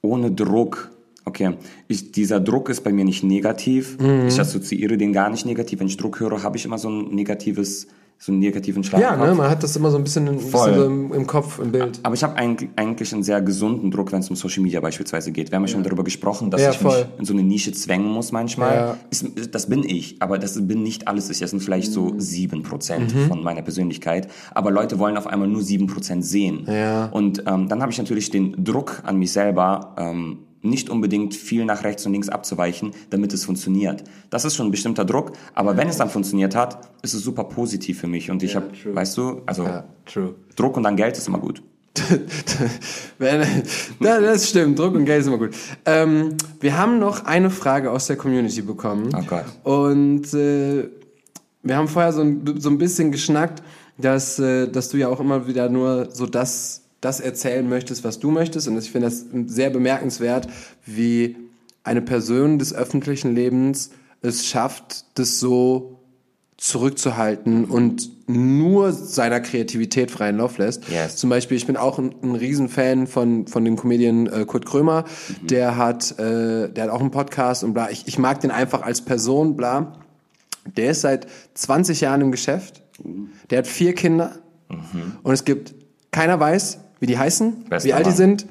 ohne Druck, okay, ich, dieser Druck ist bei mir nicht negativ. Mhm. Ich assoziiere den gar nicht negativ. Wenn ich Druck höre, habe ich immer so ein negatives, so einen negativen Schlag. ja, ne, man hat das immer so ein bisschen, ein bisschen so im, im Kopf, im Bild. Aber ich habe eigentlich, eigentlich einen sehr gesunden Druck, wenn es um Social Media beispielsweise geht. Wir haben ja schon darüber gesprochen, dass Ja, ich mich voll. in so eine Nische zwängen muss manchmal. Ja. Ist, das bin ich, aber das bin nicht alles. Ich. Das sind vielleicht so sieben Prozent Mhm. von meiner Persönlichkeit. Aber Leute wollen auf einmal nur sieben Prozent sehen. Ja. Und ähm, dann habe ich natürlich den Druck an mich selber, ähm, nicht unbedingt viel nach rechts und links abzuweichen, damit es funktioniert. Das ist schon ein bestimmter Druck, aber wenn es dann funktioniert hat, ist es super positiv für mich. Und ich habe, true. weißt du, also Ja. Druck und dann Geld ist immer gut. [laughs] Ja, das stimmt, Druck und Geld ist immer gut. Ähm, wir haben noch eine Frage aus der Community bekommen. Oh Gott. Und äh, wir haben vorher so ein, so ein bisschen geschnackt, dass, äh, dass du ja auch immer wieder nur so das, das erzählen möchtest, was du möchtest. Und ich finde das sehr bemerkenswert, wie eine Person des öffentlichen Lebens es schafft, das so zurückzuhalten und nur seiner Kreativität freien Lauf lässt. Yes. Zum Beispiel, ich bin auch ein, ein Riesenfan von, von dem Comedian äh, Kurt Krömer. Der hat, äh, der hat auch einen Podcast und bla. Ich, ich mag den einfach als Person, bla. Der ist seit 20 Jahren im Geschäft. Der hat vier Kinder. Und es gibt, keiner weiß, wie die heißen, Bester wie alt die Mann. sind,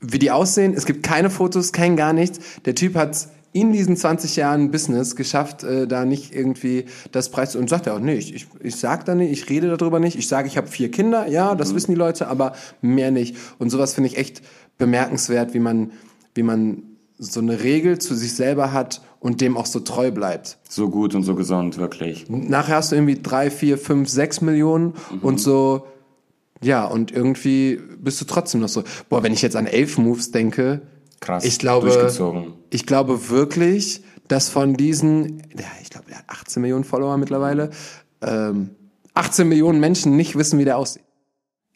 wie die aussehen. Es gibt keine Fotos, kein gar nichts. Der Typ hat in diesen 20 Jahren Business geschafft, äh, da nicht irgendwie das Preis und sagt ja auch, nee, ich, ich, sag da nicht, ich rede darüber nicht. Ich sage, ich habe vier Kinder, ja, das wissen die Leute, aber mehr nicht. Und sowas finde ich echt bemerkenswert, wie man, wie man so eine Regel zu sich selber hat und dem auch so treu bleibt. So gut und so gesund, wirklich. Nachher hast du irgendwie drei, vier, fünf, sechs Millionen und so, ja, und irgendwie bist du trotzdem noch so. Boah, wenn ich jetzt an elf Moves denke, Krass. ich glaube, Durchgezogen. ich glaube wirklich, dass von diesen, ja, ich glaube, der hat 18 Millionen Follower mittlerweile, ähm, 18 Millionen Menschen nicht wissen, wie der aussieht.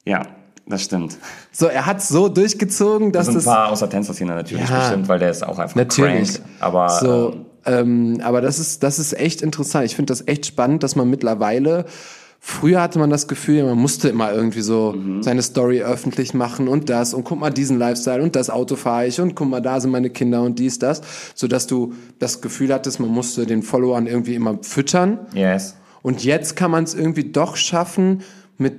Ja, das stimmt. So, er hat so durchgezogen, dass Das sind das ein paar aus der Tänzerszene natürlich Ja. bestimmt, weil der ist auch einfach Natürlich. crank. Aber So, ähm, ähm, aber das ist, das ist echt interessant. Ich finde das echt spannend, dass man mittlerweile, früher hatte man das Gefühl, man musste immer irgendwie so Mhm. seine Story öffentlich machen und das und guck mal diesen Lifestyle und das Auto fahre ich und guck mal, da sind meine Kinder und dies, das, so dass du das Gefühl hattest, man musste den Followern irgendwie immer füttern. yes. Und jetzt kann man es irgendwie doch schaffen, mit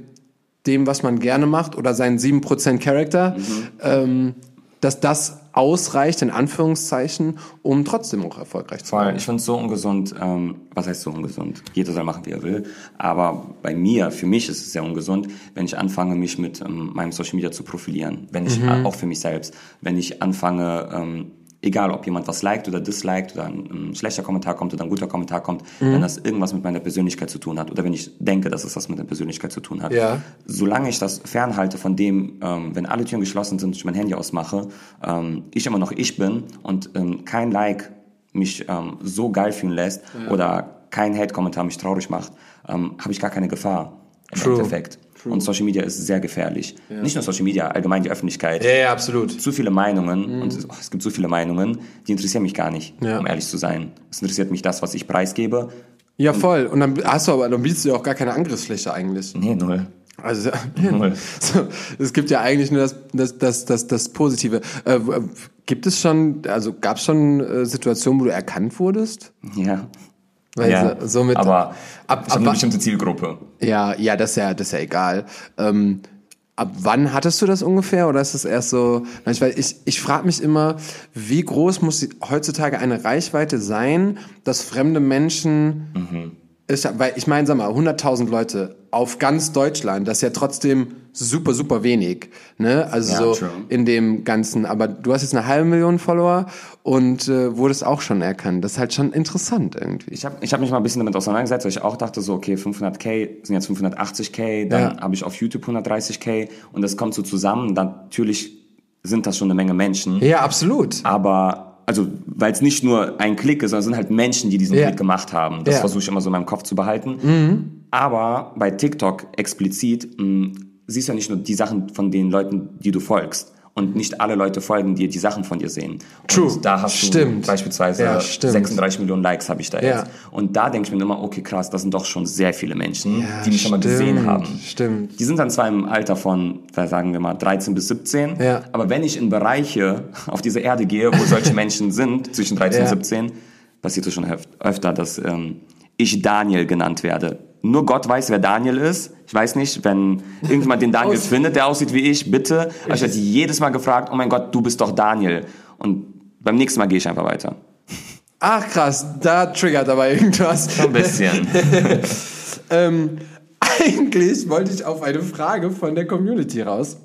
dem, was man gerne macht oder seinen 7% Charakter, ähm, dass das ausreicht, in Anführungszeichen, um trotzdem auch erfolgreich zu sein. Ich finde es so ungesund. Ähm, was heißt so ungesund? Jeder soll machen, wie er will. Aber bei mir, für mich ist es sehr ungesund, wenn ich anfange, mich mit ähm, meinem Social Media zu profilieren. Wenn ich, Mhm. auch für mich selbst, wenn ich anfange, ähm, egal ob jemand was liked oder disliked oder ein, ein schlechter Kommentar kommt oder ein guter Kommentar kommt, Mhm. wenn das irgendwas mit meiner Persönlichkeit zu tun hat oder wenn ich denke, dass es was mit der Persönlichkeit zu tun hat. Ja. Solange ich das fernhalte von dem, ähm, wenn alle Türen geschlossen sind, ich mein Handy ausmache, ähm, ich immer noch ich bin und ähm, kein Like mich ähm, so geil fühlen lässt oder kein Hate-Kommentar mich traurig macht, ähm, habe ich gar keine Gefahr im True. Endeffekt. Und Social Media ist sehr gefährlich. Nicht nur Social Media, allgemein die Öffentlichkeit. Ja, ja, absolut. Zu viele Meinungen und oh, es gibt so viele Meinungen, die interessieren mich gar nicht, Ja. um ehrlich zu sein. Es interessiert mich das, was ich preisgebe. Ja, voll. Und dann hast du aber, dann bietest du ja auch gar keine Angriffsfläche eigentlich. Nee, null. Also, [laughs] Null. so, es gibt ja eigentlich nur das, das, das, das, das Positive. Äh, gibt es schon, also gab es schon äh, Situationen, wo du erkannt wurdest? Ja. Weil ja, so- somit- aber ab- ich ab- eine bestimmte Zielgruppe. Ja, ja, das ist ja, das ist ja egal. Ähm, Ab wann hattest du das ungefähr oder ist es erst so? Weil ich, ich frage mich immer, wie groß muss heutzutage eine Reichweite sein, dass fremde Menschen mhm ist, weil ich meine, sag mal, 100.000 Leute auf ganz Deutschland, das ist ja trotzdem super, super wenig, ne? Also ja, so true. in dem Ganzen. Aber du hast jetzt eine halbe Million Follower und äh, wurdest auch schon erkannt. Das ist halt schon interessant irgendwie. Ich habe ich hab mich mal ein bisschen damit auseinandergesetzt, weil ich auch dachte so, okay, 500k sind jetzt 580k, dann ja. habe ich auf YouTube 130k und das kommt so zusammen. Dann natürlich sind das schon eine Menge Menschen. Ja, absolut. Aber also weil es nicht nur ein Klick ist, sondern es sind halt Menschen, die diesen ja. Klick gemacht haben. Das ja. versuche ich immer so in meinem Kopf zu behalten. Mhm. Aber bei TikTok explizit mh, hm, siehst du ja nicht nur die Sachen von den Leuten, die du folgst, und nicht alle Leute folgen dir, die Sachen von dir sehen. True. Und da hast stimmt. du beispielsweise ja, 36 Millionen Likes habe ich da jetzt. Ja. Und da denke ich mir immer, okay, krass, das sind doch schon sehr viele Menschen, ja, die mich schon mal gesehen haben. Stimmt. Die sind dann zwar im Alter von, sagen wir mal, 13 bis 17, ja. aber wenn ich in Bereiche [laughs] auf dieser Erde gehe, wo solche [laughs] Menschen sind, zwischen 13 und 17, passiert es schon öfter, dass ähm, ich Daniel genannt werde. Nur Gott weiß, wer Daniel ist. Ich weiß nicht, wenn irgendjemand den Daniel [laughs] findet, der aussieht wie ich, bitte. Aber ich werde jedes Mal gefragt, oh mein Gott, du bist doch Daniel. Und beim nächsten Mal gehe ich einfach weiter. Ach krass, da triggert aber irgendwas. Ein bisschen. [laughs] ähm, eigentlich wollte ich auf eine Frage von der Community raus.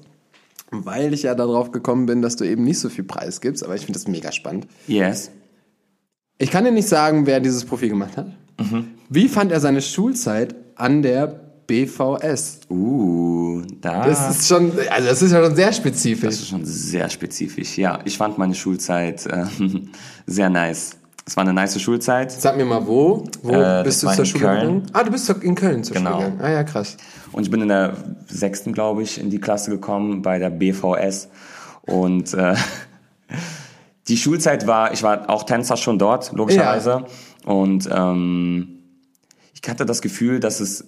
Weil ich ja darauf gekommen bin, dass du eben nicht so viel Preis gibst, aber ich finde das mega spannend. Yes. Ich kann dir nicht sagen, wer dieses Profil gemacht hat. Mhm. Wie fand er seine Schulzeit an der BVS? Uh, da. Das ist schon, also das ist ja schon sehr spezifisch. Das ist schon sehr spezifisch, ja. Ich fand meine Schulzeit äh, [laughs] sehr nice. Es war eine nice Schulzeit. Sag mir mal, wo? Wo äh, bist du zur Schule Köln. gegangen? Ah, du bist in Köln zur genau. Schule gegangen. Ah ja, krass. Und ich bin in der sechsten, glaube ich, in die Klasse gekommen bei der BVS. Und äh, [laughs] die Schulzeit war, ich war auch Tänzer schon dort, logischerweise. Ja. Und ähm, ich hatte das Gefühl, dass es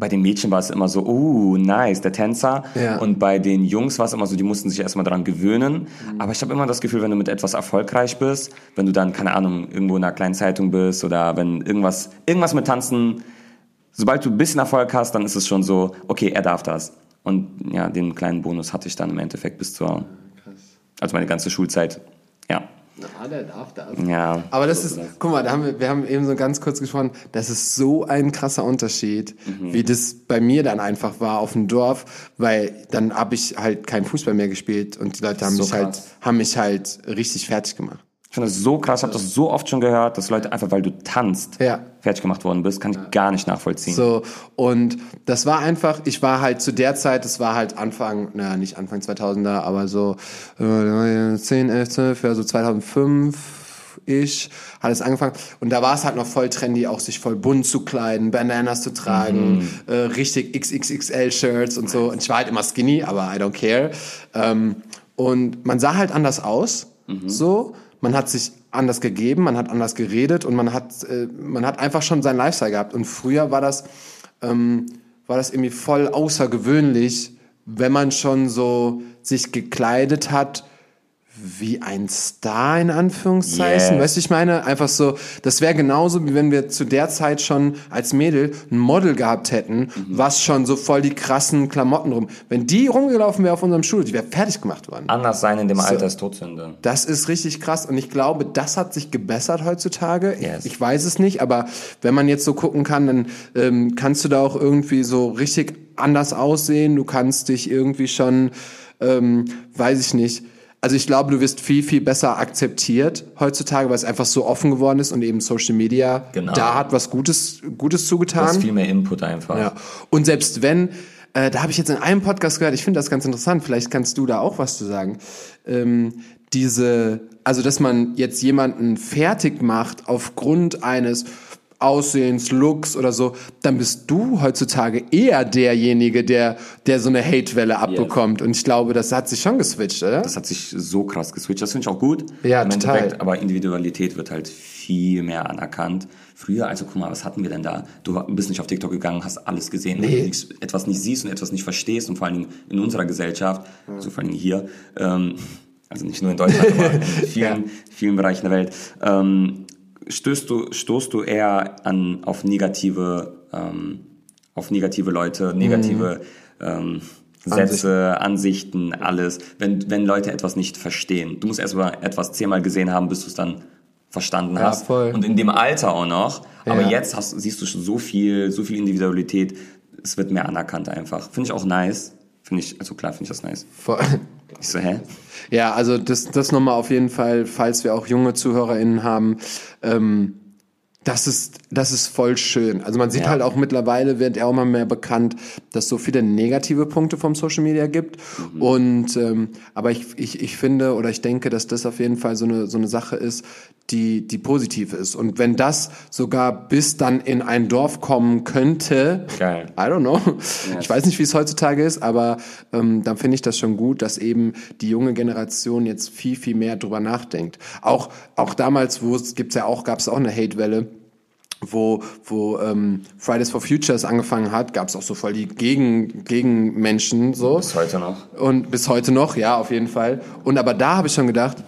bei den Mädchen war es immer so, uh, nice, der Tänzer. Ja. Und bei den Jungs war es immer so, die mussten sich erstmal daran gewöhnen. Mhm. Aber ich habe immer das Gefühl, wenn du mit etwas erfolgreich bist, wenn du dann, keine Ahnung, irgendwo in einer kleinen Zeitung bist oder wenn irgendwas, irgendwas mit Tanzen, sobald du ein bisschen Erfolg hast, dann ist es schon so, okay, er darf das. Und ja, den kleinen Bonus hatte ich dann im Endeffekt bis zur, also meine ganze Schulzeit, ja. Na, der darf das. Ja. Aber das ist, guck mal, da haben wir, wir haben eben so ganz kurz gesprochen, das ist so ein krasser Unterschied, mhm. wie das bei mir dann einfach war auf dem Dorf, weil dann habe ich halt keinen Fußball mehr gespielt und die Leute haben so mich halt, krass. halt, haben mich halt richtig fertig gemacht. Ich finde das so krass, ich habe das so oft schon gehört, dass Leute einfach, weil du tanzt, ja. fertig gemacht worden bist, kann ich ja. gar nicht nachvollziehen. So, und das war einfach, ich war halt zu der Zeit, das war halt Anfang, naja, nicht Anfang 2000er, aber so äh, 10, 11, 12, ja, so 2005 ich hat es angefangen und da war es halt noch voll trendy, auch sich voll bunt zu kleiden, Bananas zu tragen, mhm. äh, richtig XXXL Shirts und so. Und ich war halt immer skinny, aber I don't care. Ähm, und man sah halt anders aus, mhm. so man hat sich anders gegeben, man hat anders geredet und man hat, äh, man hat einfach schon seinen Lifestyle gehabt. Und früher war das, ähm, war das irgendwie voll außergewöhnlich, wenn man schon so sich gekleidet hat wie ein Star in Anführungszeichen. Yes. Weißt du, ich meine, einfach so, das wäre genauso, wie wenn wir zu der Zeit schon als Mädel ein Model gehabt hätten, mhm. was schon so voll die krassen Klamotten rum. Wenn die rumgelaufen wäre auf unserem Stuhl, die wäre fertig gemacht worden. Anders sein in dem so, Alter ist Todsünde. Das ist richtig krass und ich glaube, das hat sich gebessert heutzutage. Yes. Ich, ich weiß es nicht, aber wenn man jetzt so gucken kann, dann ähm, kannst du da auch irgendwie so richtig anders aussehen. Du kannst dich irgendwie schon, ähm, weiß ich nicht, also ich glaube, du wirst viel, viel besser akzeptiert heutzutage, weil es einfach so offen geworden ist und eben Social Media genau. da hat was Gutes, Gutes zugetan. Das ist viel mehr Input einfach. Ja. Und selbst wenn, äh, da habe ich jetzt in einem Podcast gehört, ich finde das ganz interessant, vielleicht kannst du da auch was zu sagen. Ähm, diese, also dass man jetzt jemanden fertig macht aufgrund eines Aussehens, Looks oder so, dann bist du heutzutage eher derjenige, der, der so eine Hate-Welle abbekommt. Yes. Und ich glaube, das hat sich schon geswitcht, oder? Das hat sich so krass geswitcht. Das finde ich auch gut. Ja, Im total. Endeffekt, aber Individualität wird halt viel mehr anerkannt. Früher, also guck mal, was hatten wir denn da? Du bist nicht auf TikTok gegangen, hast alles gesehen. Nee. Wenn du etwas nicht siehst und etwas nicht verstehst und vor allen Dingen in unserer Gesellschaft, ja. so vor allen Dingen hier, ähm, also nicht nur in Deutschland, aber [laughs] in vielen, ja. vielen Bereichen der Welt, ähm, stößt du, stoßt du eher an, auf negative, ähm, auf negative Leute, negative, mhm. ähm, Sätze, Ansichten, alles. Wenn, wenn Leute etwas nicht verstehen. Du musst erst mal etwas zehnmal gesehen haben, bis du es dann verstanden Ja, hast. voll. Und in dem Alter auch noch. Aber Ja. jetzt hast, siehst du schon so viel, so viel Individualität. Es wird mehr anerkannt einfach. Finde ich auch nice. Finde ich, also klar finde ich das nice. Voll. Ich so, hä? Ja, also das, das nochmal auf jeden Fall, falls wir auch junge ZuhörerInnen haben, ähm, das ist, das ist voll schön. Also man sieht Ja. halt auch mittlerweile, wird ja auch immer mehr bekannt, dass so viele negative Punkte vom Social Media gibt. Mhm. Und ähm, aber ich, ich, ich finde oder ich denke, dass das auf jeden Fall so eine, so eine Sache ist, die, die positiv ist. Und wenn das sogar bis dann in ein Dorf kommen könnte, Geil. I don't know. Ich weiß nicht, wie es heutzutage ist, aber ähm, dann finde ich das schon gut, dass eben die junge Generation jetzt viel, viel mehr drüber nachdenkt. Auch, auch damals, wo es gibt's ja auch, gab es auch eine Hate-Welle, wo, wo ähm, Fridays for Futures angefangen hat, gab es auch so voll die Gegen, Gegenmenschen so. Bis heute noch. Und bis heute noch, ja, auf jeden Fall. Und aber da habe ich schon gedacht,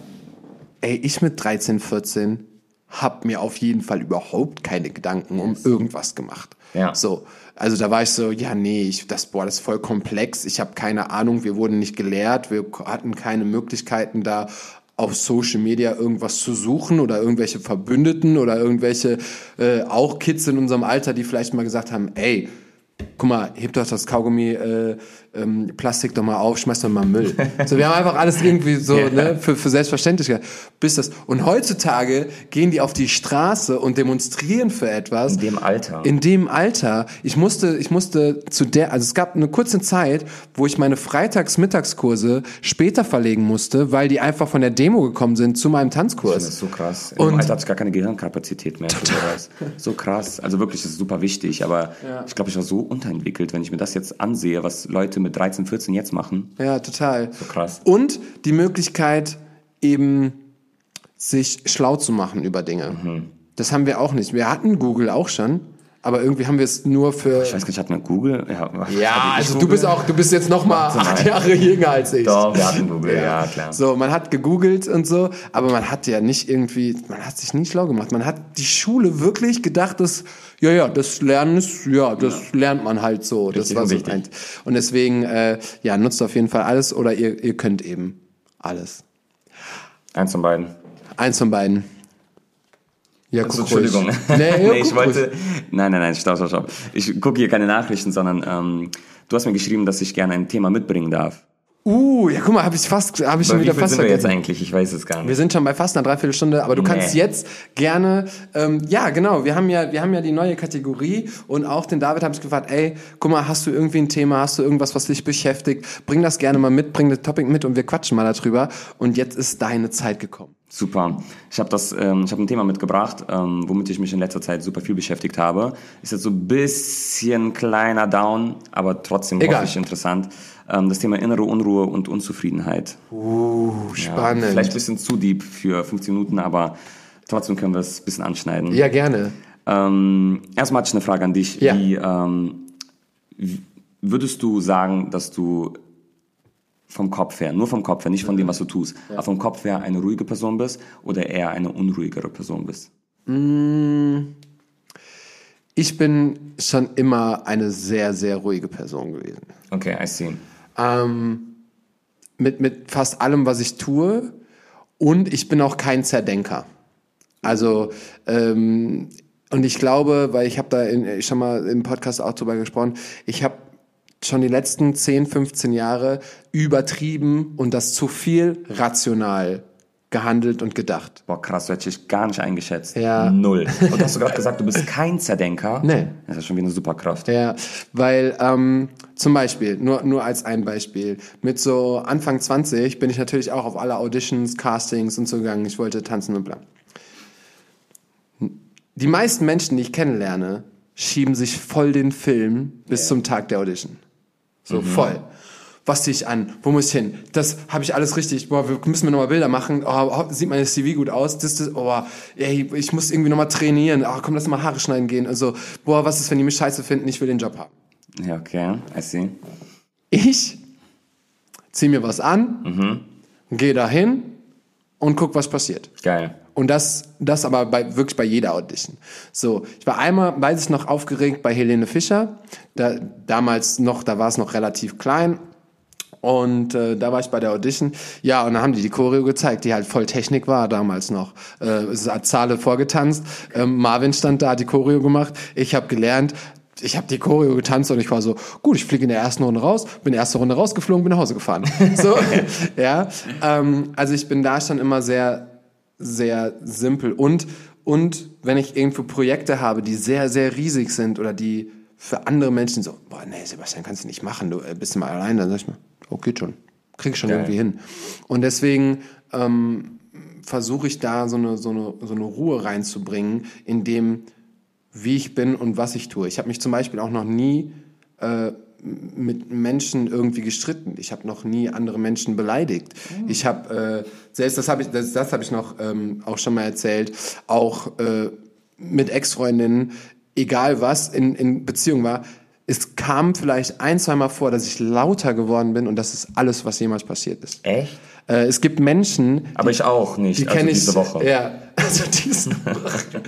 ey, ich mit 13, 14 hab mir auf jeden Fall überhaupt keine Gedanken um irgendwas gemacht. Ja. So, also da war ich so, ja, nee, ich, das, boah, das ist voll komplex. Ich habe keine Ahnung, wir wurden nicht gelehrt, wir hatten keine Möglichkeiten da auf Social Media irgendwas zu suchen oder irgendwelche Verbündeten oder irgendwelche äh, auch Kids in unserem Alter, die vielleicht mal gesagt haben, ey, guck mal, heb doch das Kaugummi äh, ähm, Plastik doch mal auf, schmeiß doch mal Müll. [laughs] So, wir haben einfach alles irgendwie so ne, für, für selbstverständlich gehalten. bis das und heutzutage gehen die auf die Straße und demonstrieren für etwas In dem Alter. in dem Alter, ich musste, ich musste zu der, also es gab eine kurze Zeit, wo ich meine Freitags-Mittagskurse später verlegen musste, weil die einfach von der Demo gekommen sind zu meinem Das Tanzkurs. ist so krass. In Und- Alter hatte ich gar keine Gehirnkapazität mehr. [laughs] So krass. Also wirklich, das ist super wichtig. Aber ich glaube, ich war so unterentwickelt, wenn ich mir das jetzt ansehe, was Leute mit 13, 14 jetzt machen. Ja, total. So krass. Und die Möglichkeit, eben sich schlau zu machen über Dinge. Mhm. Das haben wir auch nicht. Wir hatten Google auch schon, aber irgendwie haben wir es nur für. Ich weiß gar nicht, hatten wir Google? Ja, Ja, also du Google? bist auch, du bist jetzt noch mal Warte acht mal. Jahre jünger als ich. Doch, wir hatten Google, ja, klar. So, man hat gegoogelt und so, aber man hat ja nicht irgendwie, man hat sich nie schlau gemacht. Man hat die Schule wirklich gedacht, dass, ja, ja, das Lernen ist, ja, das lernt man halt so. das Richtig war und so wichtig. ein, Und deswegen, äh, ja, nutzt auf jeden Fall alles oder ihr, ihr könnt eben alles. Eins von beiden. Eins von beiden. Ja, Also. Entschuldigung. [laughs] Nee, ja, nee, ich wollte. ruhig. Nein, nein, nein, stopp, stopp, stopp. Ich gucke hier keine Nachrichten, sondern ähm, du hast mir geschrieben, dass ich gerne ein Thema mitbringen darf. Uh, ja, guck mal, habe ich fast, habe ich schon wieder fast sind wir jetzt vergessen. eigentlich? Ich weiß es gar Wir nicht. sind schon bei fast einer Dreiviertelstunde, aber du kannst Nee. jetzt gerne, ähm, ja genau, wir haben ja, wir haben ja die neue Kategorie und auch den David habe ich gefragt, ey, guck mal, hast du irgendwie ein Thema, hast du irgendwas, was dich beschäftigt, bring das gerne mal mit, bring das Topic mit und wir quatschen mal darüber und jetzt ist deine Zeit gekommen. Super. Ich habe ähm, ich habe ein Thema mitgebracht, ähm, womit ich mich in letzter Zeit super viel beschäftigt habe. Ist jetzt so ein bisschen kleiner Down, aber trotzdem Egal. hoffe ich interessant. Ähm, das Thema innere Unruhe und Unzufriedenheit. Uh, Ja, spannend. vielleicht ein bisschen zu deep für 15 Minuten, aber trotzdem können wir es ein bisschen anschneiden. Ja, gerne. Ähm, erstmal hatte ich eine Frage an dich. Ja. Wie, ähm, wie würdest du sagen, dass du vom Kopf her, nur vom Kopf her, nicht von dem, was du tust, aber vom Kopf her eine ruhige Person bist oder eher eine unruhigere Person bist? Ich bin schon immer eine sehr, sehr ruhige Person gewesen. Okay, I see. ähm, mit, mit fast allem, was ich tue. Und ich bin auch kein Zerdenker. Also, ähm, und ich glaube, weil ich habe da in, schon mal im Podcast auch drüber gesprochen, ich habe schon die letzten 10, 15 Jahre übertrieben und das zu viel rational gehandelt und gedacht. Boah, krass, du hättest dich gar nicht eingeschätzt. Ja. Null. Und hast du [laughs] gerade gesagt, du bist kein Zerdenker? Nee. Das ist schon wie eine Superkraft. Ja, weil ähm, zum Beispiel, nur, nur als ein Beispiel, mit so Anfang 20 bin ich natürlich auch auf alle Auditions, Castings und so gegangen. Ich wollte tanzen und bla. Die meisten Menschen, die ich kennenlerne, schieben sich voll den Film bis zum Tag der Audition. So voll. Was ziehe ich an? Wo muss ich hin? Das habe ich alles richtig. Boah, wir müssen wir nochmal Bilder machen. Oh, sieht meine CV gut aus? Das, das, oh, ey, ich muss irgendwie nochmal trainieren. Ach, komm, lass mal Haare schneiden gehen. Also, boah, was ist, wenn die mich scheiße finden? Ich will den Job haben. Ja, okay, I see. Ich ziehe mir was an, gehe dahin und guck, was passiert. Geil. Und das, das aber bei, wirklich bei jeder Audition. So, ich war einmal, weiß ich noch, aufgeregt bei Helene Fischer. Da, damals noch, da war es noch relativ klein. Und äh, da war ich bei der Audition. Ja, und dann haben die die Choreo gezeigt, die halt voll Technik war damals noch. Äh, es hat Zahle vorgetanzt. Ähm, Marvin stand da, hat die Choreo gemacht. Ich habe gelernt. Ich habe die Choreo getanzt und ich war so, gut, ich fliege in der ersten Runde raus, bin in der ersten Runde rausgeflogen, bin nach Hause gefahren. [laughs] So, ja. Ähm, also ich bin da schon immer sehr, sehr simpel. Und, und wenn ich irgendwo Projekte habe, die sehr, sehr riesig sind oder die für andere Menschen so, boah, nee, Sebastian, kannst du nicht machen, du äh, bist mal allein, dann sag ich mal, oh, geht schon. Krieg ich schon Geil. irgendwie hin. Und deswegen ähm, versuche ich da so eine, so, eine, so eine Ruhe reinzubringen, in dem, wie ich bin und was ich tue. Ich habe mich zum Beispiel auch noch nie äh, mit Menschen irgendwie gestritten. Ich habe noch nie andere Menschen beleidigt. Ich habe, äh, selbst das habe ich, das, das habe ich noch ähm, auch schon mal erzählt, auch äh, mit Ex-Freundinnen, egal was in, in Beziehung war, es kam vielleicht ein, zweimal vor, dass ich lauter geworden bin und das ist alles, was jemals passiert ist. Echt? Äh, es gibt Menschen, Aber ich auch nicht, die also kenne ich diese Woche. Ja, [laughs] also diese [laughs] Woche.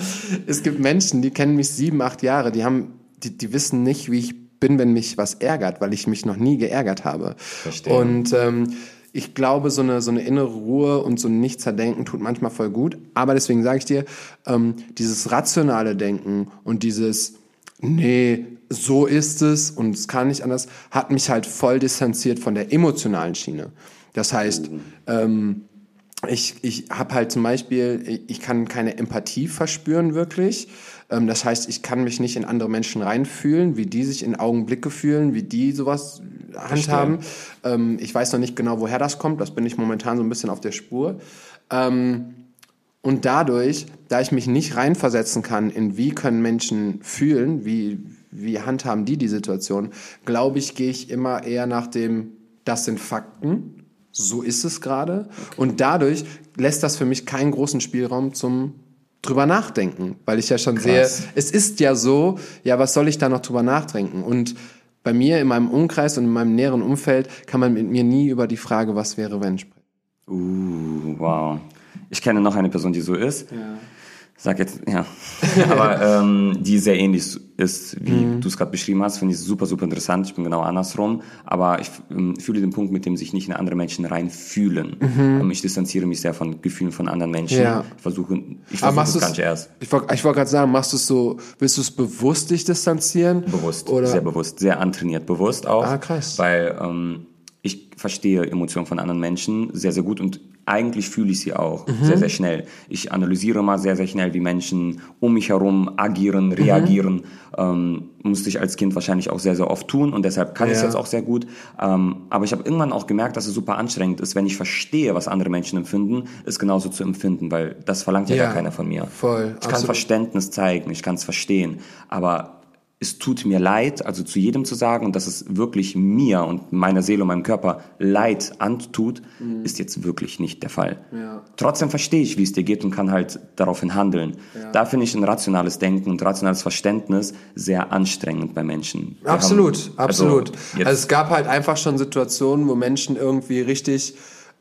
es gibt Menschen, die kennen mich sieben, acht Jahre, die haben, die, die wissen nicht, wie ich bin, wenn mich was ärgert, weil ich mich noch nie geärgert habe. Verstehe. Und ähm, ich glaube, so eine, so eine innere Ruhe und so ein Nicht-Zerdenken tut manchmal voll gut. Aber deswegen sage ich dir, ähm, dieses rationale Denken und dieses, nee, so ist es und es kann nicht anders, hat mich halt voll distanziert von der emotionalen Schiene. Das heißt, ähm, ich, ich habe halt zum Beispiel, ich kann keine Empathie verspüren wirklich. Ähm, das heißt, ich kann mich nicht in andere Menschen reinfühlen, wie die sich in Augenblicke fühlen, wie die sowas handhaben. Ähm, ich weiß noch nicht genau, woher das kommt. Das bin ich momentan so ein bisschen auf der Spur. Ähm, und dadurch, da ich mich nicht reinversetzen kann, in wie können Menschen fühlen, wie, wie handhaben die die Situation, glaube ich, gehe ich immer eher nach dem, das sind Fakten, so ist es gerade. Und dadurch lässt das für mich keinen großen Spielraum zum drüber nachdenken, weil ich ja schon sehe, es ist ja so, ja, was soll ich da noch drüber nachdenken? Und bei mir in meinem Umkreis und in meinem näheren Umfeld kann man mit mir nie über die Frage, was wäre, wenn sprechen. Uh, wow. Ich kenne noch eine Person, die so ist. Sag jetzt, ja. [laughs] Aber ähm, die sehr ähnlich ist, wie Mhm. du es gerade beschrieben hast, finde ich super, super interessant. Ich bin genau andersrum. Aber ich ähm, fühle den Punkt, mit dem sich nicht in andere Menschen reinfühlen. Ähm, ich distanziere mich sehr von Gefühlen von anderen Menschen. Mhm. Ja. Ich versuche, ich versuche es gar nicht erst. Ich wollte ich wollt gerade sagen, machst du es so, willst du es bewusst dich distanzieren? Bewusst, Oder? sehr bewusst, sehr antrainiert, bewusst auch. Ah, krass. Weil ähm, ich verstehe Emotionen von anderen Menschen sehr, sehr gut und eigentlich fühle ich sie auch Mhm. sehr, sehr schnell. Ich analysiere mal sehr, sehr schnell, wie Menschen um mich herum agieren, Mhm. reagieren. Ähm, musste ich als Kind wahrscheinlich auch sehr, sehr oft tun und deshalb kann ich es Ja. jetzt auch sehr gut. Ähm, aber ich habe irgendwann auch gemerkt, dass es super anstrengend ist, wenn ich verstehe, was andere Menschen empfinden, es genauso zu empfinden, weil das verlangt ja, Ja, gar keiner von mir. voll, Ich kann absolut. Verständnis zeigen, ich kann es verstehen, aber es tut mir leid, also zu jedem zu sagen, und dass es wirklich mir und meiner Seele und meinem Körper Leid antut, ist jetzt wirklich nicht der Fall. Mhm. Ja. Trotzdem verstehe ich, wie es dir geht und kann halt daraufhin handeln. Da finde ich ein rationales Denken und rationales Verständnis sehr anstrengend bei Menschen. Wir Absolut, haben- absolut. Also, also es gab halt einfach schon Situationen, wo Menschen irgendwie richtig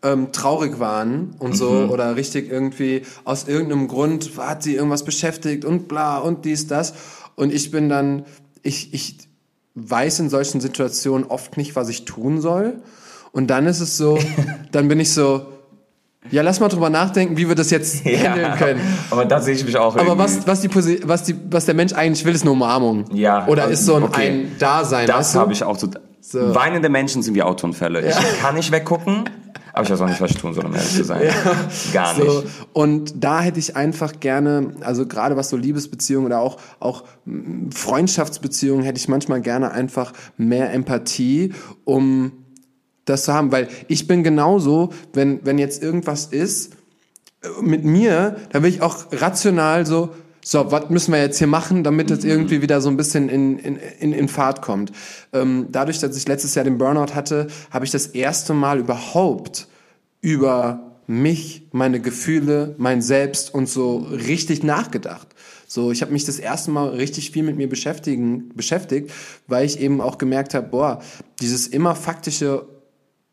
ähm, traurig waren und so Mhm. oder richtig irgendwie aus irgendeinem Grund hat sie irgendwas beschäftigt und bla und dies, das. Und ich bin dann, ich, ich weiß in solchen Situationen oft nicht, was ich tun soll. Und dann ist es so, [laughs] dann bin ich so, ja, lass mal drüber nachdenken, wie wir das jetzt [laughs] handeln können. aber da sehe ich mich auch Aber irgendwie. was, was, die, was, die, was der Mensch eigentlich will, ist eine Umarmung. Ja, Oder ist so ein, okay. ein Dasein. Das weißt du? habe ich auch so. Weinende Menschen sind wie Autounfälle. Ich kann nicht weggucken, aber ich weiß auch nicht, was ich tun soll, um ehrlich zu sein. Gar nicht. So, und da hätte ich einfach gerne, also gerade was so Liebesbeziehungen oder auch, auch Freundschaftsbeziehungen, hätte ich manchmal gerne einfach mehr Empathie, um das zu haben. Weil ich bin genauso, wenn, wenn jetzt irgendwas ist äh, mit mir, dann will ich auch rational so, so, was müssen wir jetzt hier machen, damit es irgendwie wieder so ein bisschen in, in, in, in Fahrt kommt. Ähm, dadurch, dass ich letztes Jahr den Burnout hatte, habe ich das erste Mal überhaupt über mich, meine Gefühle, mein Selbst und so richtig nachgedacht. So, ich habe mich das erste Mal richtig viel mit mir beschäftigen, beschäftigt, weil ich eben auch gemerkt habe, boah, dieses immer faktische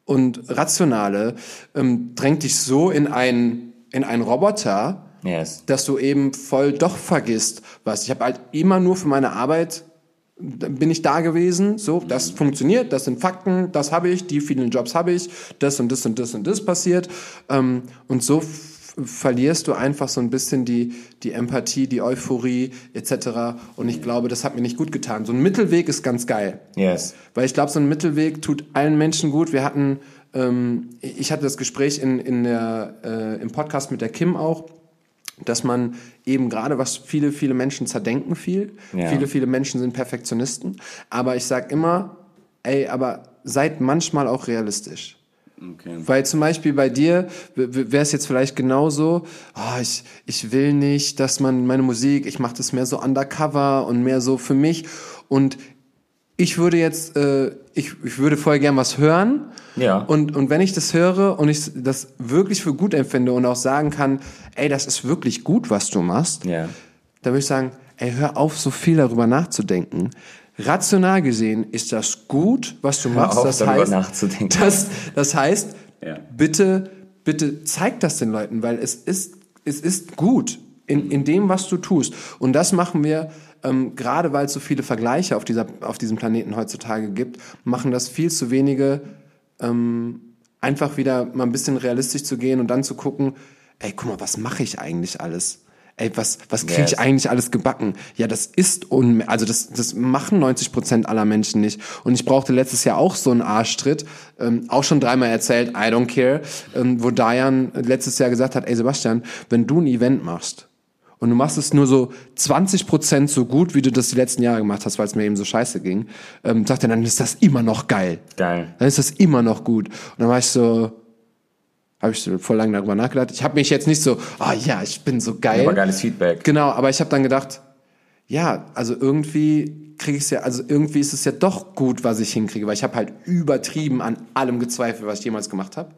und rationale ähm, drängt dich so in einen in einen Roboter, Yes. dass du eben voll doch vergisst, was ich habe halt immer nur für meine Arbeit bin ich da gewesen, so, das funktioniert, das sind Fakten, das habe ich, die vielen Jobs habe ich, das und das und das und das passiert. Ähm, und so verlierst du einfach so ein bisschen die, die Empathie, die Euphorie etc. Und ich glaube, das hat mir nicht gut getan. So ein Mittelweg ist ganz geil. Yes. Weil ich glaube, so ein Mittelweg tut allen Menschen gut. Wir hatten, ähm, ich hatte das Gespräch in, in der, äh, im Podcast mit der Kim auch, dass man eben gerade, was viele, viele Menschen zerdenken viel. Ja. Viele, viele Menschen sind Perfektionisten. Aber ich sag immer, ey, aber seid manchmal auch realistisch. Okay. Weil zum Beispiel bei dir wäre es jetzt vielleicht genauso, oh, ich, ich will nicht, dass man meine Musik, ich mache das mehr so undercover und mehr so für mich. Und ich würde jetzt, äh, ich, ich würde vorher gern was hören. Ja. Und, und wenn ich das höre und ich das wirklich für gut empfinde und auch sagen kann, ey, das ist wirklich gut, was du machst, Ja. dann würde ich sagen, ey, hör auf, so viel darüber nachzudenken. Rational gesehen ist das gut, was du machst. auf, das darüber heißt, nachzudenken. Das, das heißt, Ja. bitte, bitte zeig das den Leuten, weil es ist, es ist gut in, in dem, was du tust. Und das machen wir, ähm, gerade weil es so viele Vergleiche auf, dieser, auf diesem Planeten heutzutage gibt, machen das viel zu wenige, ähm, einfach wieder mal ein bisschen realistisch zu gehen und dann zu gucken, ey, guck mal, was mache ich eigentlich alles? Ey, was, was kriege ich Yes. eigentlich alles gebacken? Ja, das ist un also das, das machen 90 Prozent aller Menschen nicht. Und ich brauchte letztes Jahr auch so einen Arschtritt, ähm, auch schon dreimal erzählt, I don't care, ähm, wo Diane letztes Jahr gesagt hat, ey Sebastian, wenn du ein Event machst und du machst es nur so 20 Prozent so gut, wie du das die letzten Jahre gemacht hast, weil es mir eben so scheiße ging, ähm, sagt er, dann ist das immer noch geil. Geil. Dann ist das immer noch gut. Und dann war ich so, habe ich so voll lange darüber nachgedacht. Ich habe mich jetzt nicht so, ah ja, ich bin so geil. Aber geiles Feedback. Genau, aber ich habe dann gedacht, ja, also irgendwie kriege ich es ja, also irgendwie ist es ja doch gut, was ich hinkriege, weil ich habe halt übertrieben an allem gezweifelt, was ich jemals gemacht habe.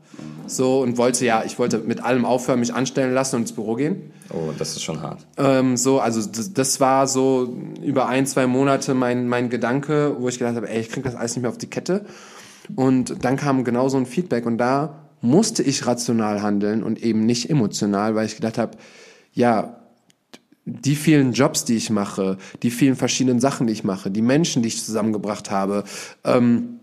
So und wollte ja, ich wollte mit allem aufhören, mich anstellen lassen und ins Büro gehen. Oh, das ist schon hart. Ähm, so, also das, das war so über ein, zwei Monate mein, mein Gedanke, wo ich gedacht habe, ey, ich krieg das alles nicht mehr auf die Kette. Und dann kam genau so ein Feedback und da musste ich rational handeln und eben nicht emotional, weil ich gedacht habe, ja, die vielen Jobs, die ich mache, die vielen verschiedenen Sachen, die ich mache, die Menschen, die ich zusammengebracht habe, ähm,